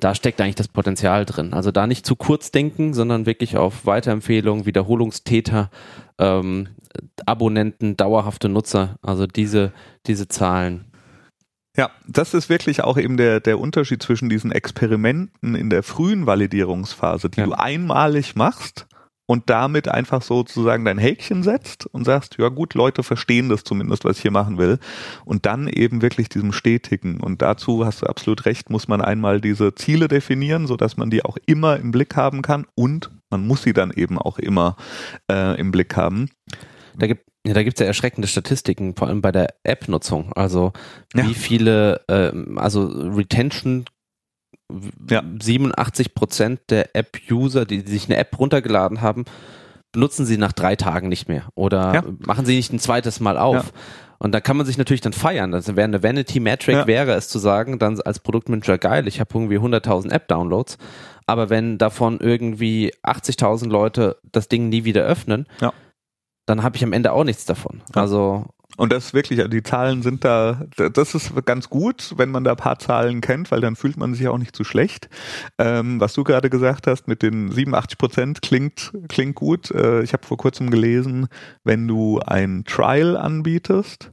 da steckt eigentlich das Potenzial drin. Also da nicht zu kurz denken, sondern wirklich auf Weiterempfehlungen, Wiederholungstäter, ähm, Abonnenten, dauerhafte Nutzer, also diese, diese Zahlen. Ja, das ist wirklich auch eben der, der Unterschied zwischen diesen Experimenten in der frühen Validierungsphase, die ja. du einmalig machst und damit einfach sozusagen dein Häkchen setzt und sagst, ja gut, Leute verstehen das zumindest, was ich hier machen will. Und dann eben wirklich diesem stetigen. Und dazu hast du absolut recht, muss man einmal diese Ziele definieren, so dass man die auch immer im Blick haben kann und man muss sie dann eben auch immer äh, im Blick haben. Da gibt ja, da gibt's ja erschreckende Statistiken, vor allem bei der App-Nutzung. Also wie ja. viele, äh, also Retention ja. 87 Prozent der App-User, die, die sich eine App runtergeladen haben, benutzen sie nach drei Tagen nicht mehr oder ja. machen sie nicht ein zweites Mal auf. Ja. Und da kann man sich natürlich dann feiern. Das wäre eine Vanity Metric, ja. wäre es zu sagen, dann als Produktmanager geil, ich habe irgendwie 100.000 App-Downloads. Aber wenn davon irgendwie 80.000 Leute das Ding nie wieder öffnen, dann habe ich am Ende auch nichts davon. Also und das wirklich, die Zahlen sind da, das ist ganz gut, wenn man da ein paar Zahlen kennt, weil dann fühlt man sich auch nicht zu schlecht. Ähm, was du gerade gesagt hast mit den 87 Prozent klingt, klingt gut. Äh, ich habe vor kurzem gelesen, wenn du ein Trial anbietest,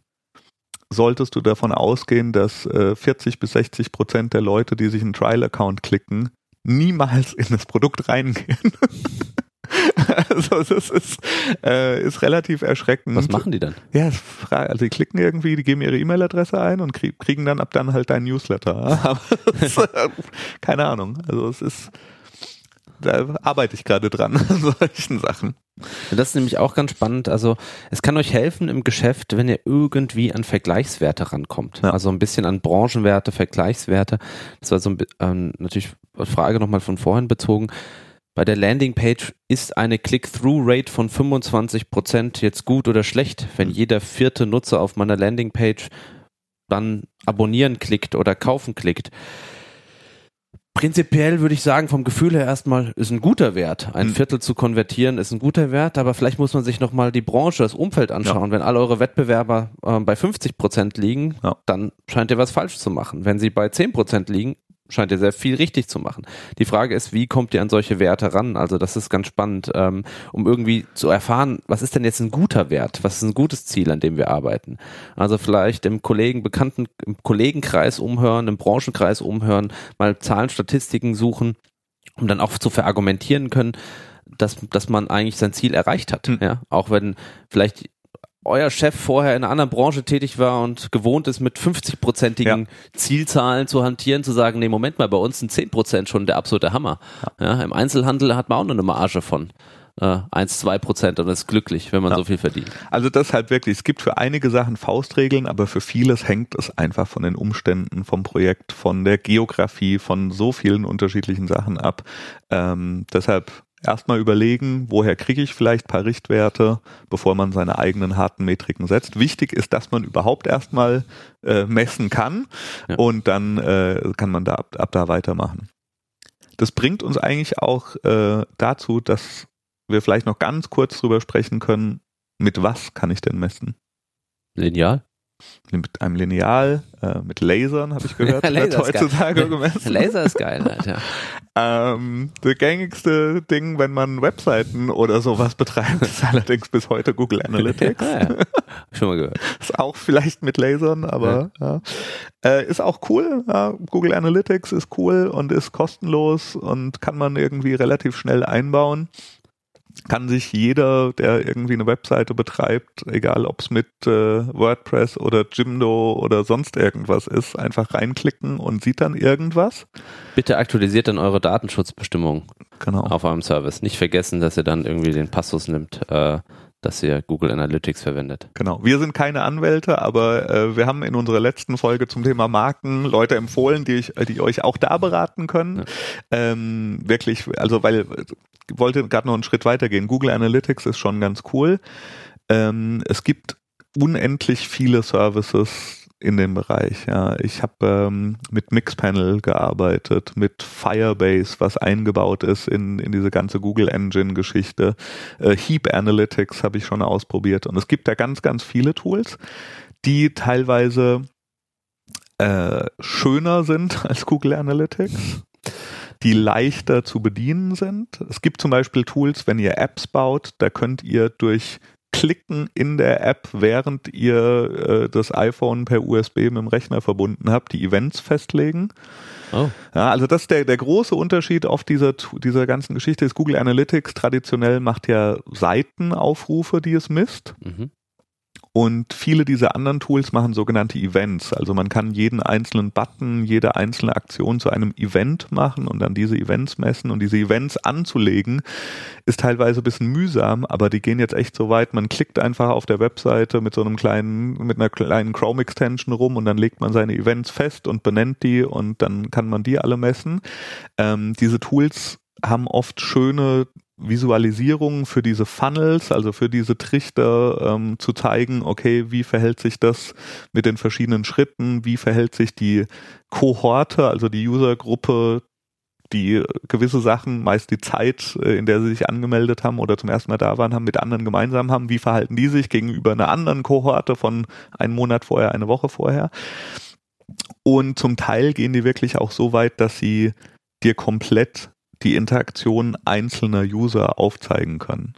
solltest du davon ausgehen, dass äh, 40 bis 60 Prozent der Leute, die sich einen Trial-Account klicken, niemals in das Produkt reingehen. also das ist, äh, ist relativ erschreckend. Was machen die dann? Ja, also die klicken irgendwie, die geben ihre E-Mail-Adresse ein und kriegen dann ab dann halt dein Newsletter. äh, keine Ahnung. Also es ist, da arbeite ich gerade dran an solchen Sachen. Das ist nämlich auch ganz spannend. Also es kann euch helfen im Geschäft, wenn ihr irgendwie an Vergleichswerte rankommt. Ja. Also ein bisschen an Branchenwerte, Vergleichswerte. Das war so ein, ähm, natürlich Frage nochmal von vorhin bezogen. Bei der Landingpage ist eine Click-Through-Rate von 25% jetzt gut oder schlecht, wenn hm. jeder vierte Nutzer auf meiner Landingpage dann abonnieren klickt oder kaufen klickt. Prinzipiell würde ich sagen, vom Gefühl her erstmal ist ein guter Wert. Ein mhm. Viertel zu konvertieren ist ein guter Wert, aber vielleicht muss man sich nochmal die Branche, das Umfeld anschauen. Ja. Wenn alle eure Wettbewerber äh, bei 50 Prozent liegen, ja. dann scheint ihr was falsch zu machen. Wenn sie bei 10 Prozent liegen, scheint ihr sehr viel richtig zu machen. Die Frage ist, wie kommt ihr an solche Werte ran? Also das ist ganz spannend, ähm, um irgendwie zu erfahren, was ist denn jetzt ein guter Wert? Was ist ein gutes Ziel, an dem wir arbeiten? Also vielleicht im Kollegen, Bekannten, im Kollegenkreis umhören, im Branchenkreis umhören, mal Zahlen, Statistiken suchen, um dann auch zu verargumentieren können, dass, dass man eigentlich sein Ziel erreicht hat. Mhm. Ja, auch wenn vielleicht euer Chef vorher in einer anderen Branche tätig war und gewohnt ist, mit 50-prozentigen ja. Zielzahlen zu hantieren, zu sagen, nee, Moment mal, bei uns sind 10 Prozent schon der absolute Hammer. Ja. ja. Im Einzelhandel hat man auch nur eine Marge von äh, 1, 2 Prozent und ist glücklich, wenn man ja. so viel verdient. Also deshalb wirklich, es gibt für einige Sachen Faustregeln, aber für vieles hängt es einfach von den Umständen, vom Projekt, von der Geografie, von so vielen unterschiedlichen Sachen ab. Ähm, deshalb erstmal überlegen, woher kriege ich vielleicht paar Richtwerte, bevor man seine eigenen harten Metriken setzt. Wichtig ist, dass man überhaupt erstmal äh, messen kann ja. und dann äh, kann man da ab, ab da weitermachen. Das bringt uns eigentlich auch äh, dazu, dass wir vielleicht noch ganz kurz drüber sprechen können, mit was kann ich denn messen? Lineal? Mit einem Lineal, äh, mit Lasern, habe ich gehört, wird heutzutage gemessen. Laser ist geil, Alter. ähm, das gängigste Ding, wenn man Webseiten oder sowas betreibt, ist allerdings bis heute Google Analytics. ja, ja. Schon mal gehört. ist auch vielleicht mit Lasern, aber ja. Äh, ist auch cool. Google Analytics ist cool und ist kostenlos und kann man irgendwie relativ schnell einbauen kann sich jeder, der irgendwie eine Webseite betreibt, egal ob es mit äh, WordPress oder Jimdo oder sonst irgendwas ist, einfach reinklicken und sieht dann irgendwas. Bitte aktualisiert dann eure Datenschutzbestimmungen genau. auf eurem Service. Nicht vergessen, dass ihr dann irgendwie den Passus nimmt. Äh, dass ihr Google Analytics verwendet. Genau. Wir sind keine Anwälte, aber äh, wir haben in unserer letzten Folge zum Thema Marken Leute empfohlen, die, ich, die euch auch da beraten können. Ja. Ähm, wirklich, also weil ich wollte gerade noch einen Schritt weitergehen. Google Analytics ist schon ganz cool. Ähm, es gibt unendlich viele Services, in dem Bereich. Ja, ich habe ähm, mit Mixpanel gearbeitet, mit Firebase, was eingebaut ist in, in diese ganze Google Engine Geschichte. Äh, Heap Analytics habe ich schon ausprobiert und es gibt da ganz, ganz viele Tools, die teilweise äh, schöner sind als Google Analytics. die leichter zu bedienen sind. Es gibt zum Beispiel Tools, wenn ihr Apps baut, da könnt ihr durch Klicken in der App, während ihr äh, das iPhone per USB mit dem Rechner verbunden habt, die Events festlegen. Oh. Ja, also das ist der, der große Unterschied auf dieser, dieser ganzen Geschichte ist Google Analytics traditionell macht ja Seitenaufrufe, die es misst. Mhm. Und viele dieser anderen Tools machen sogenannte Events. Also man kann jeden einzelnen Button, jede einzelne Aktion zu einem Event machen und dann diese Events messen. Und diese Events anzulegen, ist teilweise ein bisschen mühsam, aber die gehen jetzt echt so weit. Man klickt einfach auf der Webseite mit so einem kleinen, mit einer kleinen Chrome Extension rum und dann legt man seine Events fest und benennt die und dann kann man die alle messen. Ähm, diese Tools haben oft schöne Visualisierungen für diese Funnels, also für diese Trichter ähm, zu zeigen, okay, wie verhält sich das mit den verschiedenen Schritten, wie verhält sich die Kohorte, also die Usergruppe, die gewisse Sachen, meist die Zeit, äh, in der sie sich angemeldet haben oder zum ersten Mal da waren, haben mit anderen gemeinsam haben, wie verhalten die sich gegenüber einer anderen Kohorte von einem Monat vorher, eine Woche vorher. Und zum Teil gehen die wirklich auch so weit, dass sie dir komplett die Interaktion einzelner User aufzeigen können.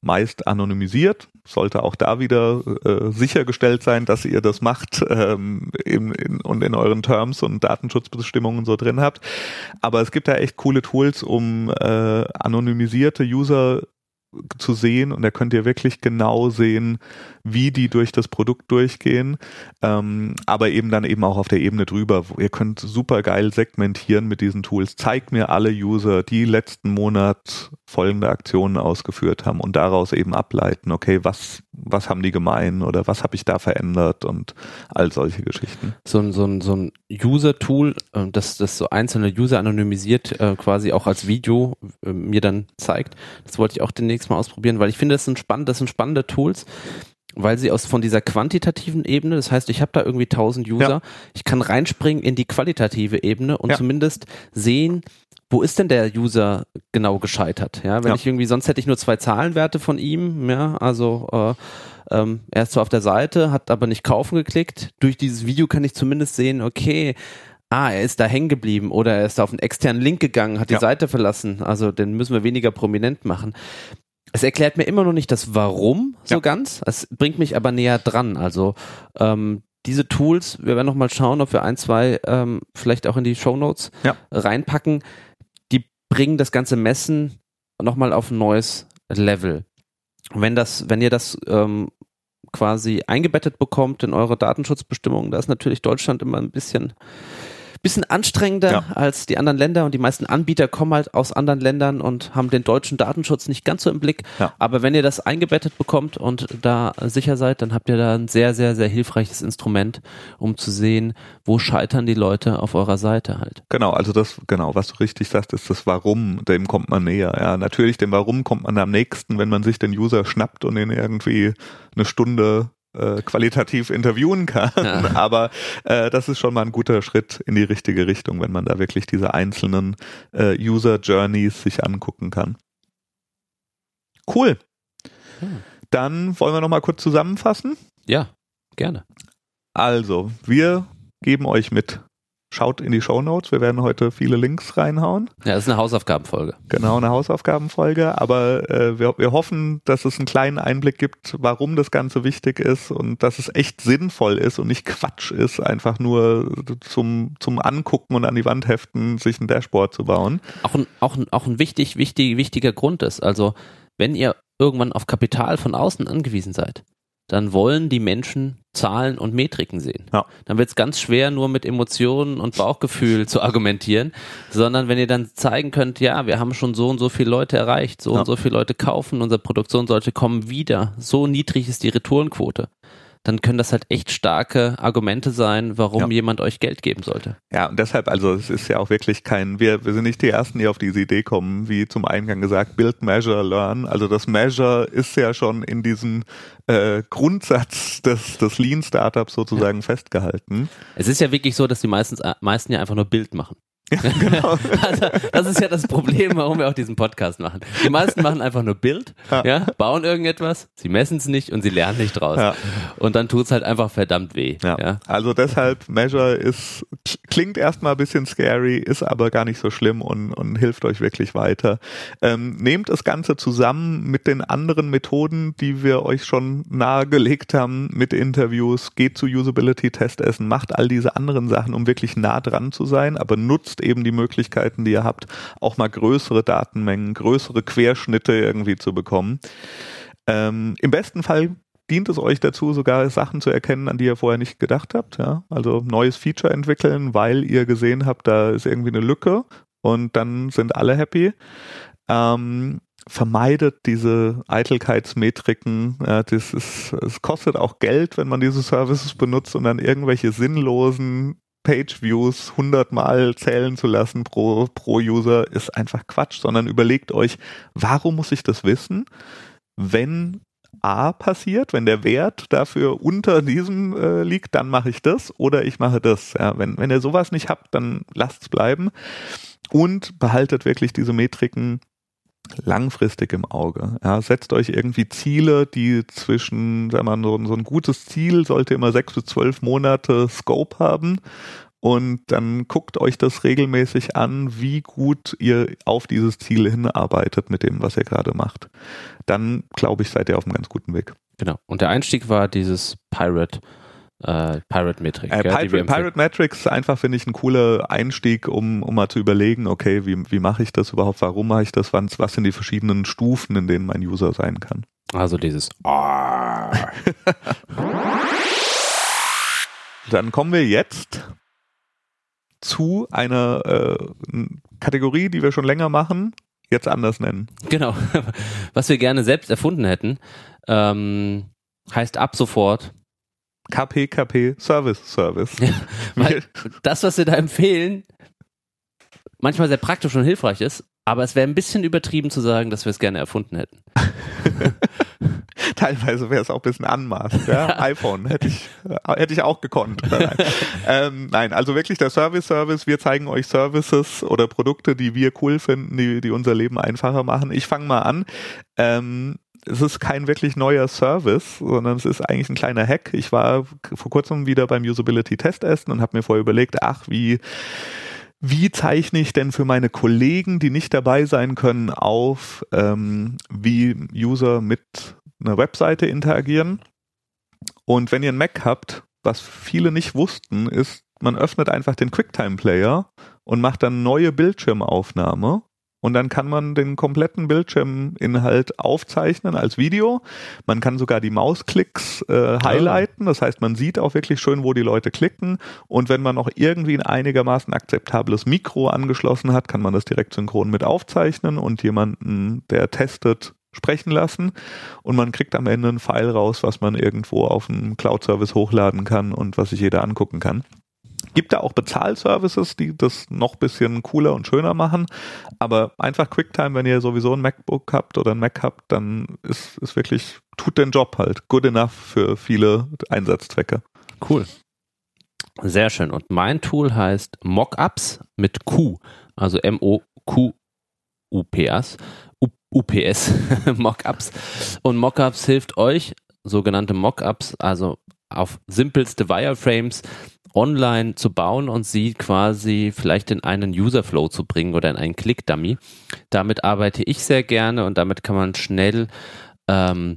Meist anonymisiert, sollte auch da wieder äh, sichergestellt sein, dass ihr das macht ähm, in, in, und in euren Terms und Datenschutzbestimmungen so drin habt. Aber es gibt da echt coole Tools, um äh, anonymisierte User zu sehen und da könnt ihr wirklich genau sehen, wie die durch das Produkt durchgehen, ähm, aber eben dann eben auch auf der Ebene drüber. Ihr könnt super geil segmentieren mit diesen Tools. Zeigt mir alle User, die letzten Monat folgende Aktionen ausgeführt haben und daraus eben ableiten, okay, was, was haben die gemein oder was habe ich da verändert und all solche Geschichten. So ein, so ein, so ein User-Tool, äh, das, das so einzelne User anonymisiert äh, quasi auch als Video äh, mir dann zeigt, das wollte ich auch demnächst mal ausprobieren, weil ich finde, das sind spannend, das sind spannende Tools weil sie aus von dieser quantitativen Ebene, das heißt, ich habe da irgendwie 1000 User, ja. ich kann reinspringen in die qualitative Ebene und ja. zumindest sehen, wo ist denn der User genau gescheitert? Ja, wenn ja. ich irgendwie, sonst hätte ich nur zwei Zahlenwerte von ihm, ja, also äh, ähm, er ist zwar auf der Seite, hat aber nicht kaufen geklickt. Durch dieses Video kann ich zumindest sehen, okay, ah, er ist da hängen geblieben oder er ist auf einen externen Link gegangen, hat die ja. Seite verlassen. Also den müssen wir weniger prominent machen. Es erklärt mir immer noch nicht das Warum so ja. ganz. Es bringt mich aber näher dran. Also ähm, diese Tools, wir werden noch mal schauen, ob wir ein, zwei ähm, vielleicht auch in die Show Notes ja. reinpacken bringen das ganze Messen nochmal auf ein neues Level. Wenn das, wenn ihr das ähm, quasi eingebettet bekommt in eure Datenschutzbestimmungen, da ist natürlich Deutschland immer ein bisschen bisschen anstrengender ja. als die anderen Länder und die meisten Anbieter kommen halt aus anderen Ländern und haben den deutschen Datenschutz nicht ganz so im Blick. Ja. Aber wenn ihr das eingebettet bekommt und da sicher seid, dann habt ihr da ein sehr, sehr, sehr hilfreiches Instrument, um zu sehen, wo scheitern die Leute auf eurer Seite halt. Genau, also das, genau, was du richtig sagst, ist das Warum, dem kommt man näher. Ja, natürlich dem Warum kommt man am nächsten, wenn man sich den User schnappt und ihn irgendwie eine Stunde äh, qualitativ interviewen kann. Ja. Aber äh, das ist schon mal ein guter Schritt in die richtige Richtung, wenn man da wirklich diese einzelnen äh, User Journeys sich angucken kann. Cool. Hm. Dann wollen wir noch mal kurz zusammenfassen. Ja, gerne. Also, wir geben euch mit Schaut in die Show Notes. Wir werden heute viele Links reinhauen. Ja, das ist eine Hausaufgabenfolge. Genau, eine Hausaufgabenfolge. Aber äh, wir, wir hoffen, dass es einen kleinen Einblick gibt, warum das Ganze wichtig ist und dass es echt sinnvoll ist und nicht Quatsch ist, einfach nur zum, zum Angucken und an die Wand heften, sich ein Dashboard zu bauen. Auch ein, auch ein, auch ein wichtig, wichtig, wichtiger Grund ist. Also, wenn ihr irgendwann auf Kapital von außen angewiesen seid, dann wollen die Menschen Zahlen und Metriken sehen. Ja. Dann wird es ganz schwer, nur mit Emotionen und Bauchgefühl zu argumentieren, sondern wenn ihr dann zeigen könnt, ja, wir haben schon so und so viele Leute erreicht, so ja. und so viele Leute kaufen, unsere Produktion sollte kommen wieder, so niedrig ist die Retourenquote dann können das halt echt starke Argumente sein, warum ja. jemand euch Geld geben sollte. Ja, und deshalb, also es ist ja auch wirklich kein, wir, wir sind nicht die Ersten, die auf diese Idee kommen, wie zum Eingang gesagt, Build, Measure, Learn. Also das Measure ist ja schon in diesem äh, Grundsatz des, des Lean-Startups sozusagen ja. festgehalten. Es ist ja wirklich so, dass die meisten, meisten ja einfach nur Bild machen. genau. also, das ist ja das Problem, warum wir auch diesen Podcast machen. Die meisten machen einfach nur Bild, ja. ja bauen irgendetwas, sie messen es nicht und sie lernen nicht draus. Ja. Und dann tut es halt einfach verdammt weh. Ja. Also deshalb, Measure ist, klingt erstmal ein bisschen scary, ist aber gar nicht so schlimm und, und hilft euch wirklich weiter. Ähm, nehmt das Ganze zusammen mit den anderen Methoden, die wir euch schon nahegelegt haben, mit Interviews, geht zu Usability-Testessen, macht all diese anderen Sachen, um wirklich nah dran zu sein, aber nutzt nutzt eben die Möglichkeiten, die ihr habt, auch mal größere Datenmengen, größere Querschnitte irgendwie zu bekommen. Ähm, Im besten Fall dient es euch dazu, sogar Sachen zu erkennen, an die ihr vorher nicht gedacht habt. Ja? Also neues Feature entwickeln, weil ihr gesehen habt, da ist irgendwie eine Lücke und dann sind alle happy. Ähm, vermeidet diese Eitelkeitsmetriken. Es kostet auch Geld, wenn man diese Services benutzt und dann irgendwelche sinnlosen Page-Views 100 Mal zählen zu lassen pro, pro User ist einfach Quatsch, sondern überlegt euch, warum muss ich das wissen, wenn A passiert, wenn der Wert dafür unter diesem äh, liegt, dann mache ich das oder ich mache das. Ja, wenn, wenn ihr sowas nicht habt, dann lasst es bleiben und behaltet wirklich diese Metriken langfristig im Auge. Ja, setzt euch irgendwie Ziele, die zwischen, sagen wir mal, so, so ein gutes Ziel sollte immer sechs bis zwölf Monate Scope haben. Und dann guckt euch das regelmäßig an, wie gut ihr auf dieses Ziel hinarbeitet mit dem, was ihr gerade macht. Dann, glaube ich, seid ihr auf einem ganz guten Weg. Genau. Und der Einstieg war dieses Pirate äh, Pirate Metrics. Äh, Pirate, Pirate Metrics einfach finde ich ein cooler Einstieg, um, um mal zu überlegen, okay, wie, wie mache ich das überhaupt, warum mache ich das, was, was sind die verschiedenen Stufen, in denen mein User sein kann. Also dieses Dann kommen wir jetzt zu einer äh, Kategorie, die wir schon länger machen, jetzt anders nennen. Genau. Was wir gerne selbst erfunden hätten, ähm, heißt ab sofort KPKP Service Service. Ja, weil das, was wir da empfehlen, manchmal sehr praktisch und hilfreich ist, aber es wäre ein bisschen übertrieben zu sagen, dass wir es gerne erfunden hätten. Teilweise wäre es auch ein bisschen anmaßend. Ja? iPhone hätte ich, hätte ich auch gekonnt. Nein. ähm, nein, also wirklich der Service-Service. Wir zeigen euch Services oder Produkte, die wir cool finden, die, die unser Leben einfacher machen. Ich fange mal an. Ähm, es ist kein wirklich neuer Service, sondern es ist eigentlich ein kleiner Hack. Ich war vor kurzem wieder beim Usability Test Essen und habe mir vorher überlegt, ach, wie wie zeichne ich denn für meine Kollegen, die nicht dabei sein können, auf, ähm, wie User mit einer Webseite interagieren? Und wenn ihr einen Mac habt, was viele nicht wussten, ist, man öffnet einfach den QuickTime Player und macht dann neue Bildschirmaufnahme und dann kann man den kompletten Bildschirminhalt aufzeichnen als Video. Man kann sogar die Mausklicks äh, highlighten. Das heißt, man sieht auch wirklich schön, wo die Leute klicken. Und wenn man noch irgendwie ein einigermaßen akzeptables Mikro angeschlossen hat, kann man das direkt synchron mit aufzeichnen und jemanden, der testet, sprechen lassen. Und man kriegt am Ende ein File raus, was man irgendwo auf einen Cloud-Service hochladen kann und was sich jeder angucken kann. Gibt da auch Bezahlservices, die das noch bisschen cooler und schöner machen. Aber einfach QuickTime, wenn ihr sowieso ein MacBook habt oder ein Mac habt, dann ist, ist wirklich, tut den Job halt. Good enough für viele Einsatzzwecke. Cool. Sehr schön. Und mein Tool heißt Mockups mit Q. Also M-O-Q-U-P-S. UPS, Mockups. Und Mockups hilft euch, sogenannte Mockups, also auf simpelste Wireframes online zu bauen und sie quasi vielleicht in einen Userflow zu bringen oder in einen Click-Dummy. Damit arbeite ich sehr gerne und damit kann man schnell ähm,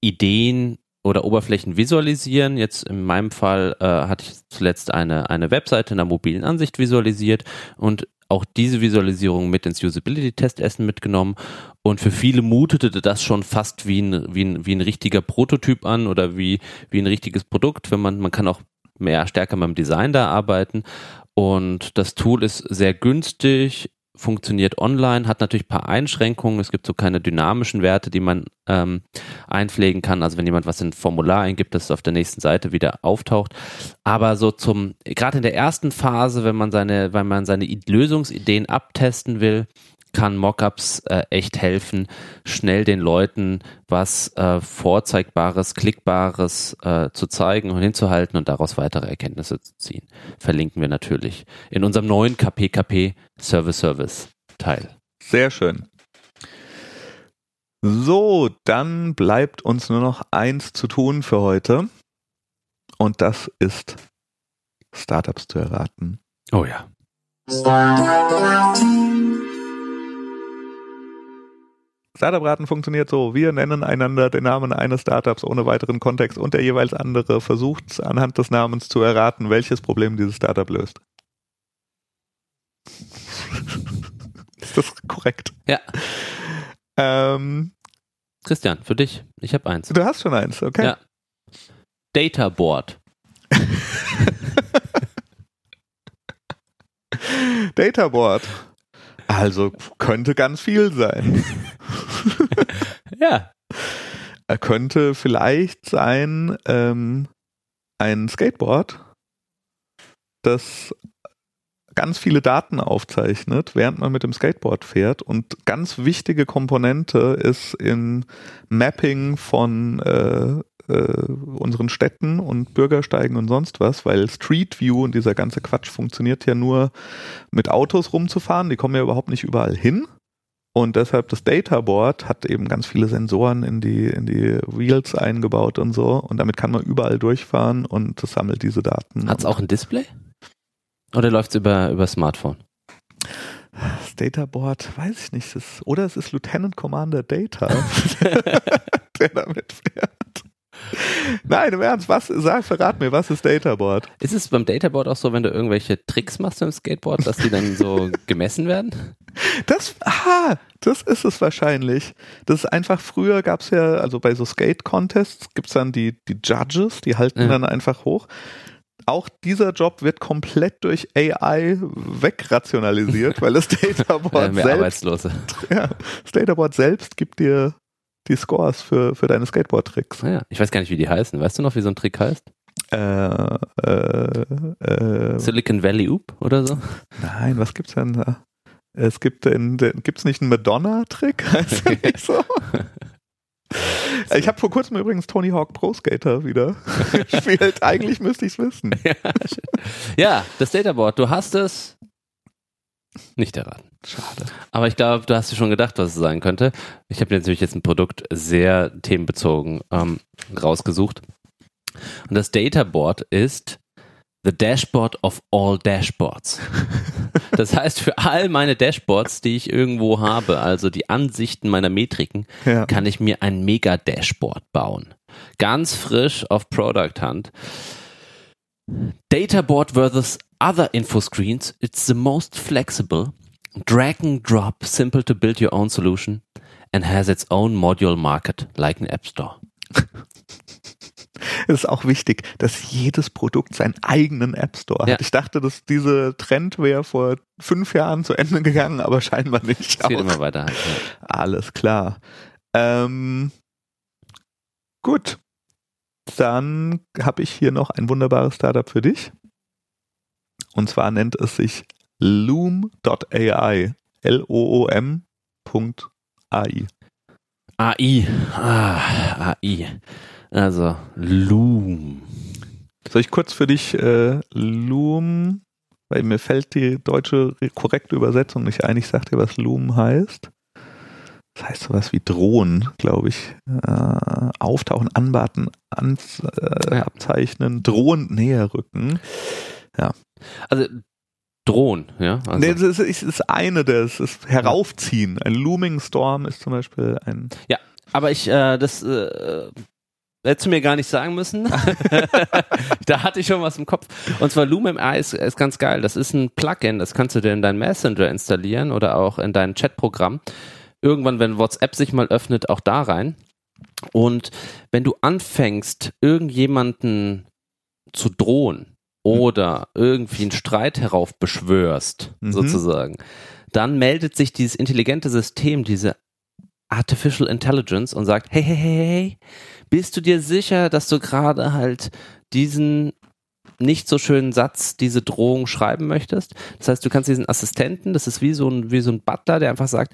Ideen oder Oberflächen visualisieren. Jetzt in meinem Fall äh, hatte ich zuletzt eine, eine Webseite in der mobilen Ansicht visualisiert und auch diese Visualisierung mit ins Usability-Testessen mitgenommen. Und für viele mutete das schon fast wie ein, wie ein, wie ein richtiger Prototyp an oder wie, wie ein richtiges Produkt. Wenn man, man kann auch mehr stärker beim Design da arbeiten. Und das Tool ist sehr günstig, funktioniert online, hat natürlich ein paar Einschränkungen. Es gibt so keine dynamischen Werte, die man ähm, einpflegen kann. Also wenn jemand was in ein Formular eingibt, dass es auf der nächsten Seite wieder auftaucht. Aber so zum, gerade in der ersten Phase, wenn man seine, wenn man seine Lösungsideen abtesten will, kann Mockups äh, echt helfen, schnell den Leuten was äh, Vorzeigbares, Klickbares äh, zu zeigen und hinzuhalten und daraus weitere Erkenntnisse zu ziehen. Verlinken wir natürlich in unserem neuen KPKP Service Service Teil. Sehr schön. So, dann bleibt uns nur noch eins zu tun für heute. Und das ist Startups zu erraten. Oh ja. Startup-Raten funktioniert so. Wir nennen einander den Namen eines Startups ohne weiteren Kontext und der jeweils andere versucht anhand des Namens zu erraten, welches Problem dieses Startup löst. ist das korrekt? Ja. Ähm, Christian, für dich. Ich habe eins. du hast schon eins, okay? Ja. Data Board. Databoard. Also könnte ganz viel sein. Ja. Er könnte vielleicht sein ähm, ein Skateboard, das ganz viele Daten aufzeichnet, während man mit dem Skateboard fährt. Und ganz wichtige Komponente ist im Mapping von äh, äh, unseren Städten und Bürgersteigen und sonst was, weil Street View und dieser ganze Quatsch funktioniert ja nur mit Autos rumzufahren. Die kommen ja überhaupt nicht überall hin. Und deshalb das Databoard hat eben ganz viele Sensoren in die, in die Wheels eingebaut und so. Und damit kann man überall durchfahren und das sammelt diese Daten. Hat es auch ein Display? Oder läuft es über, über Smartphone? Das Databoard, weiß ich nicht. Das, oder es ist Lieutenant Commander Data, der damit fährt. Nein, im Ernst, was, sag, verrat mir, was ist Databoard? Ist es beim Databoard auch so, wenn du irgendwelche Tricks machst im Skateboard, dass die dann so gemessen werden? Das, aha, das ist es wahrscheinlich. Das ist einfach, früher gab es ja, also bei so Skate-Contests gibt es dann die, die Judges, die halten Ja. dann einfach hoch. Auch dieser Job wird komplett durch AI wegrationalisiert, weil das Äh, Databoard mehr selbst, Arbeitslose. ja, das Databoard selbst gibt dir die Scores für, für deine Skateboard-Tricks. Naja, ich weiß gar nicht, wie die heißen. Weißt du noch, wie so ein Trick heißt? Äh, äh, äh, Silicon Valley Oop oder so? Nein, was gibt's denn da? Es gibt den, den gibt's nicht einen Madonna-Trick? Heißt der nicht so? Ich habe vor kurzem übrigens Tony Hawk Pro Skater wieder gespielt. Eigentlich müsste ich's wissen. Ja, das Databoard, du hast es nicht erraten. Schade. Aber ich glaube, du hast dir schon gedacht, was es sein könnte. Ich habe natürlich jetzt ein Produkt sehr themenbezogen ähm, rausgesucht. Und das Databoard ist the dashboard of all dashboards. Das heißt, für all meine Dashboards, die ich irgendwo habe, also die Ansichten meiner Metriken, Ja. kann ich mir ein Mega-Dashboard bauen. Ganz frisch auf Product Hunt. Databoard versus other info screens. It's the most flexible, drag and drop, simple to build your own solution and has its own module market like an App Store. Es ist auch wichtig, dass jedes Produkt seinen eigenen App Store Ja. hat. Ich dachte, dass dieser Trend wäre vor fünf Jahren zu Ende gegangen, aber scheinbar nicht. Es geht immer weiter. Halt, ja. Alles klar. Ähm, gut. Dann habe ich hier noch ein wunderbares Startup für dich. Und zwar nennt es sich Loom.ai. L-O-O-M.ai. AI. Ah, AI. Also Loom. Soll ich kurz für dich äh, Loom, weil mir fällt die deutsche korrekte Übersetzung nicht ein. Ich sag dir, was Loom heißt. Das heißt sowas wie Drohen, glaube ich. Äh, auftauchen, anbaten, ans, äh, Ja. abzeichnen, drohen, näher rücken. Also Drohnen, ja. Also, nee, das ist, ist, eine, das ist heraufziehen. Ein Looming Storm ist zum Beispiel ein. Aber ich, äh, das äh, hättest du mir gar nicht sagen müssen. da hatte ich schon was im Kopf. Und zwar Loom MI ist, ist ganz geil. Das ist ein Plugin, das kannst du dir in deinen Messenger installieren oder auch in dein Chatprogramm. Irgendwann, wenn WhatsApp sich mal öffnet, auch da rein. Und wenn du anfängst, irgendjemanden zu drohen oder irgendwie einen Streit heraufbeschwörst, Mhm. sozusagen, dann meldet sich dieses intelligente System, diese Artificial Intelligence und sagt, hey, hey, hey, hey, bist du dir sicher, dass du gerade halt diesen nicht so schönen Satz diese Drohung schreiben möchtest. Das heißt, du kannst diesen Assistenten, das ist wie so ein, wie so ein Butler, der einfach sagt,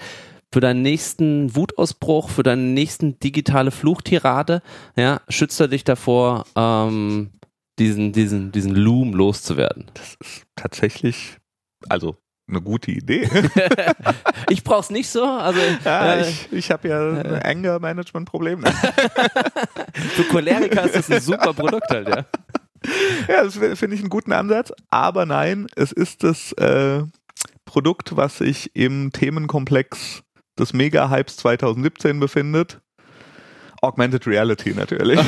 für deinen nächsten Wutausbruch, für deinen nächsten digitale Fluchtirade, ja, schützt er dich davor, ähm, diesen, diesen, diesen Loom loszuwerden. Das ist tatsächlich, also eine gute Idee. ich brauch's nicht so. Also ja, äh, ich, ich habe ja äh, Anger-Management-Problem. Für Choleriker ist das ein super Produkt halt, ja. Ja, das finde ich einen guten Ansatz. Aber nein, es ist das äh, Produkt, was sich im Themenkomplex des Mega-Hypes 2017 befindet. Augmented Reality natürlich.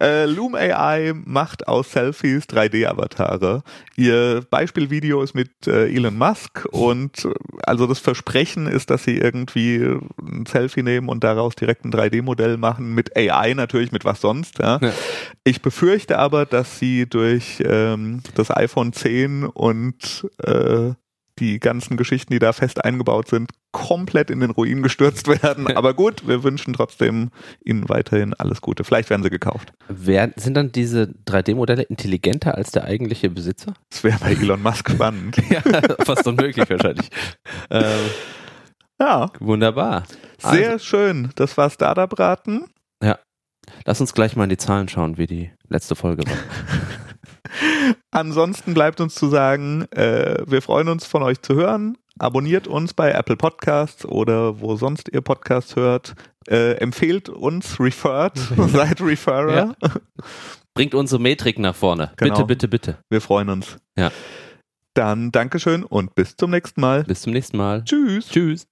äh, Loom AI macht aus Selfies 3D-Avatare. Ihr Beispielvideo ist mit äh, Elon Musk und äh, also das Versprechen ist, dass sie irgendwie ein Selfie nehmen und daraus direkt ein 3D-Modell machen mit AI natürlich, mit was sonst. Ja. ja. Ich befürchte aber, dass sie durch ähm, das iPhone 10 und äh, die ganzen Geschichten, die da fest eingebaut sind, komplett in den Ruin gestürzt werden. Aber gut, wir wünschen trotzdem Ihnen weiterhin alles Gute. Vielleicht werden sie gekauft. Wer, sind dann diese 3D-Modelle intelligenter als der eigentliche Besitzer? Das wäre bei Elon Musk spannend. ja, fast unmöglich wahrscheinlich. Ähm, ja. Wunderbar. Sehr also, schön. Das war Startup-Raten. Ja. Lass uns gleich mal in die Zahlen schauen, wie die letzte Folge war. Ansonsten bleibt uns zu sagen, äh, wir freuen uns von euch zu hören. Abonniert uns bei Apple Podcasts oder wo sonst ihr Podcasts hört. Äh, empfehlt uns, referred, seid Referrer. Ja. Bringt unsere Metrik nach vorne. Genau. Bitte, bitte, bitte. Wir freuen uns. Ja. Dann Dankeschön und bis zum nächsten Mal. Bis zum nächsten Mal. Tschüss. Tschüss.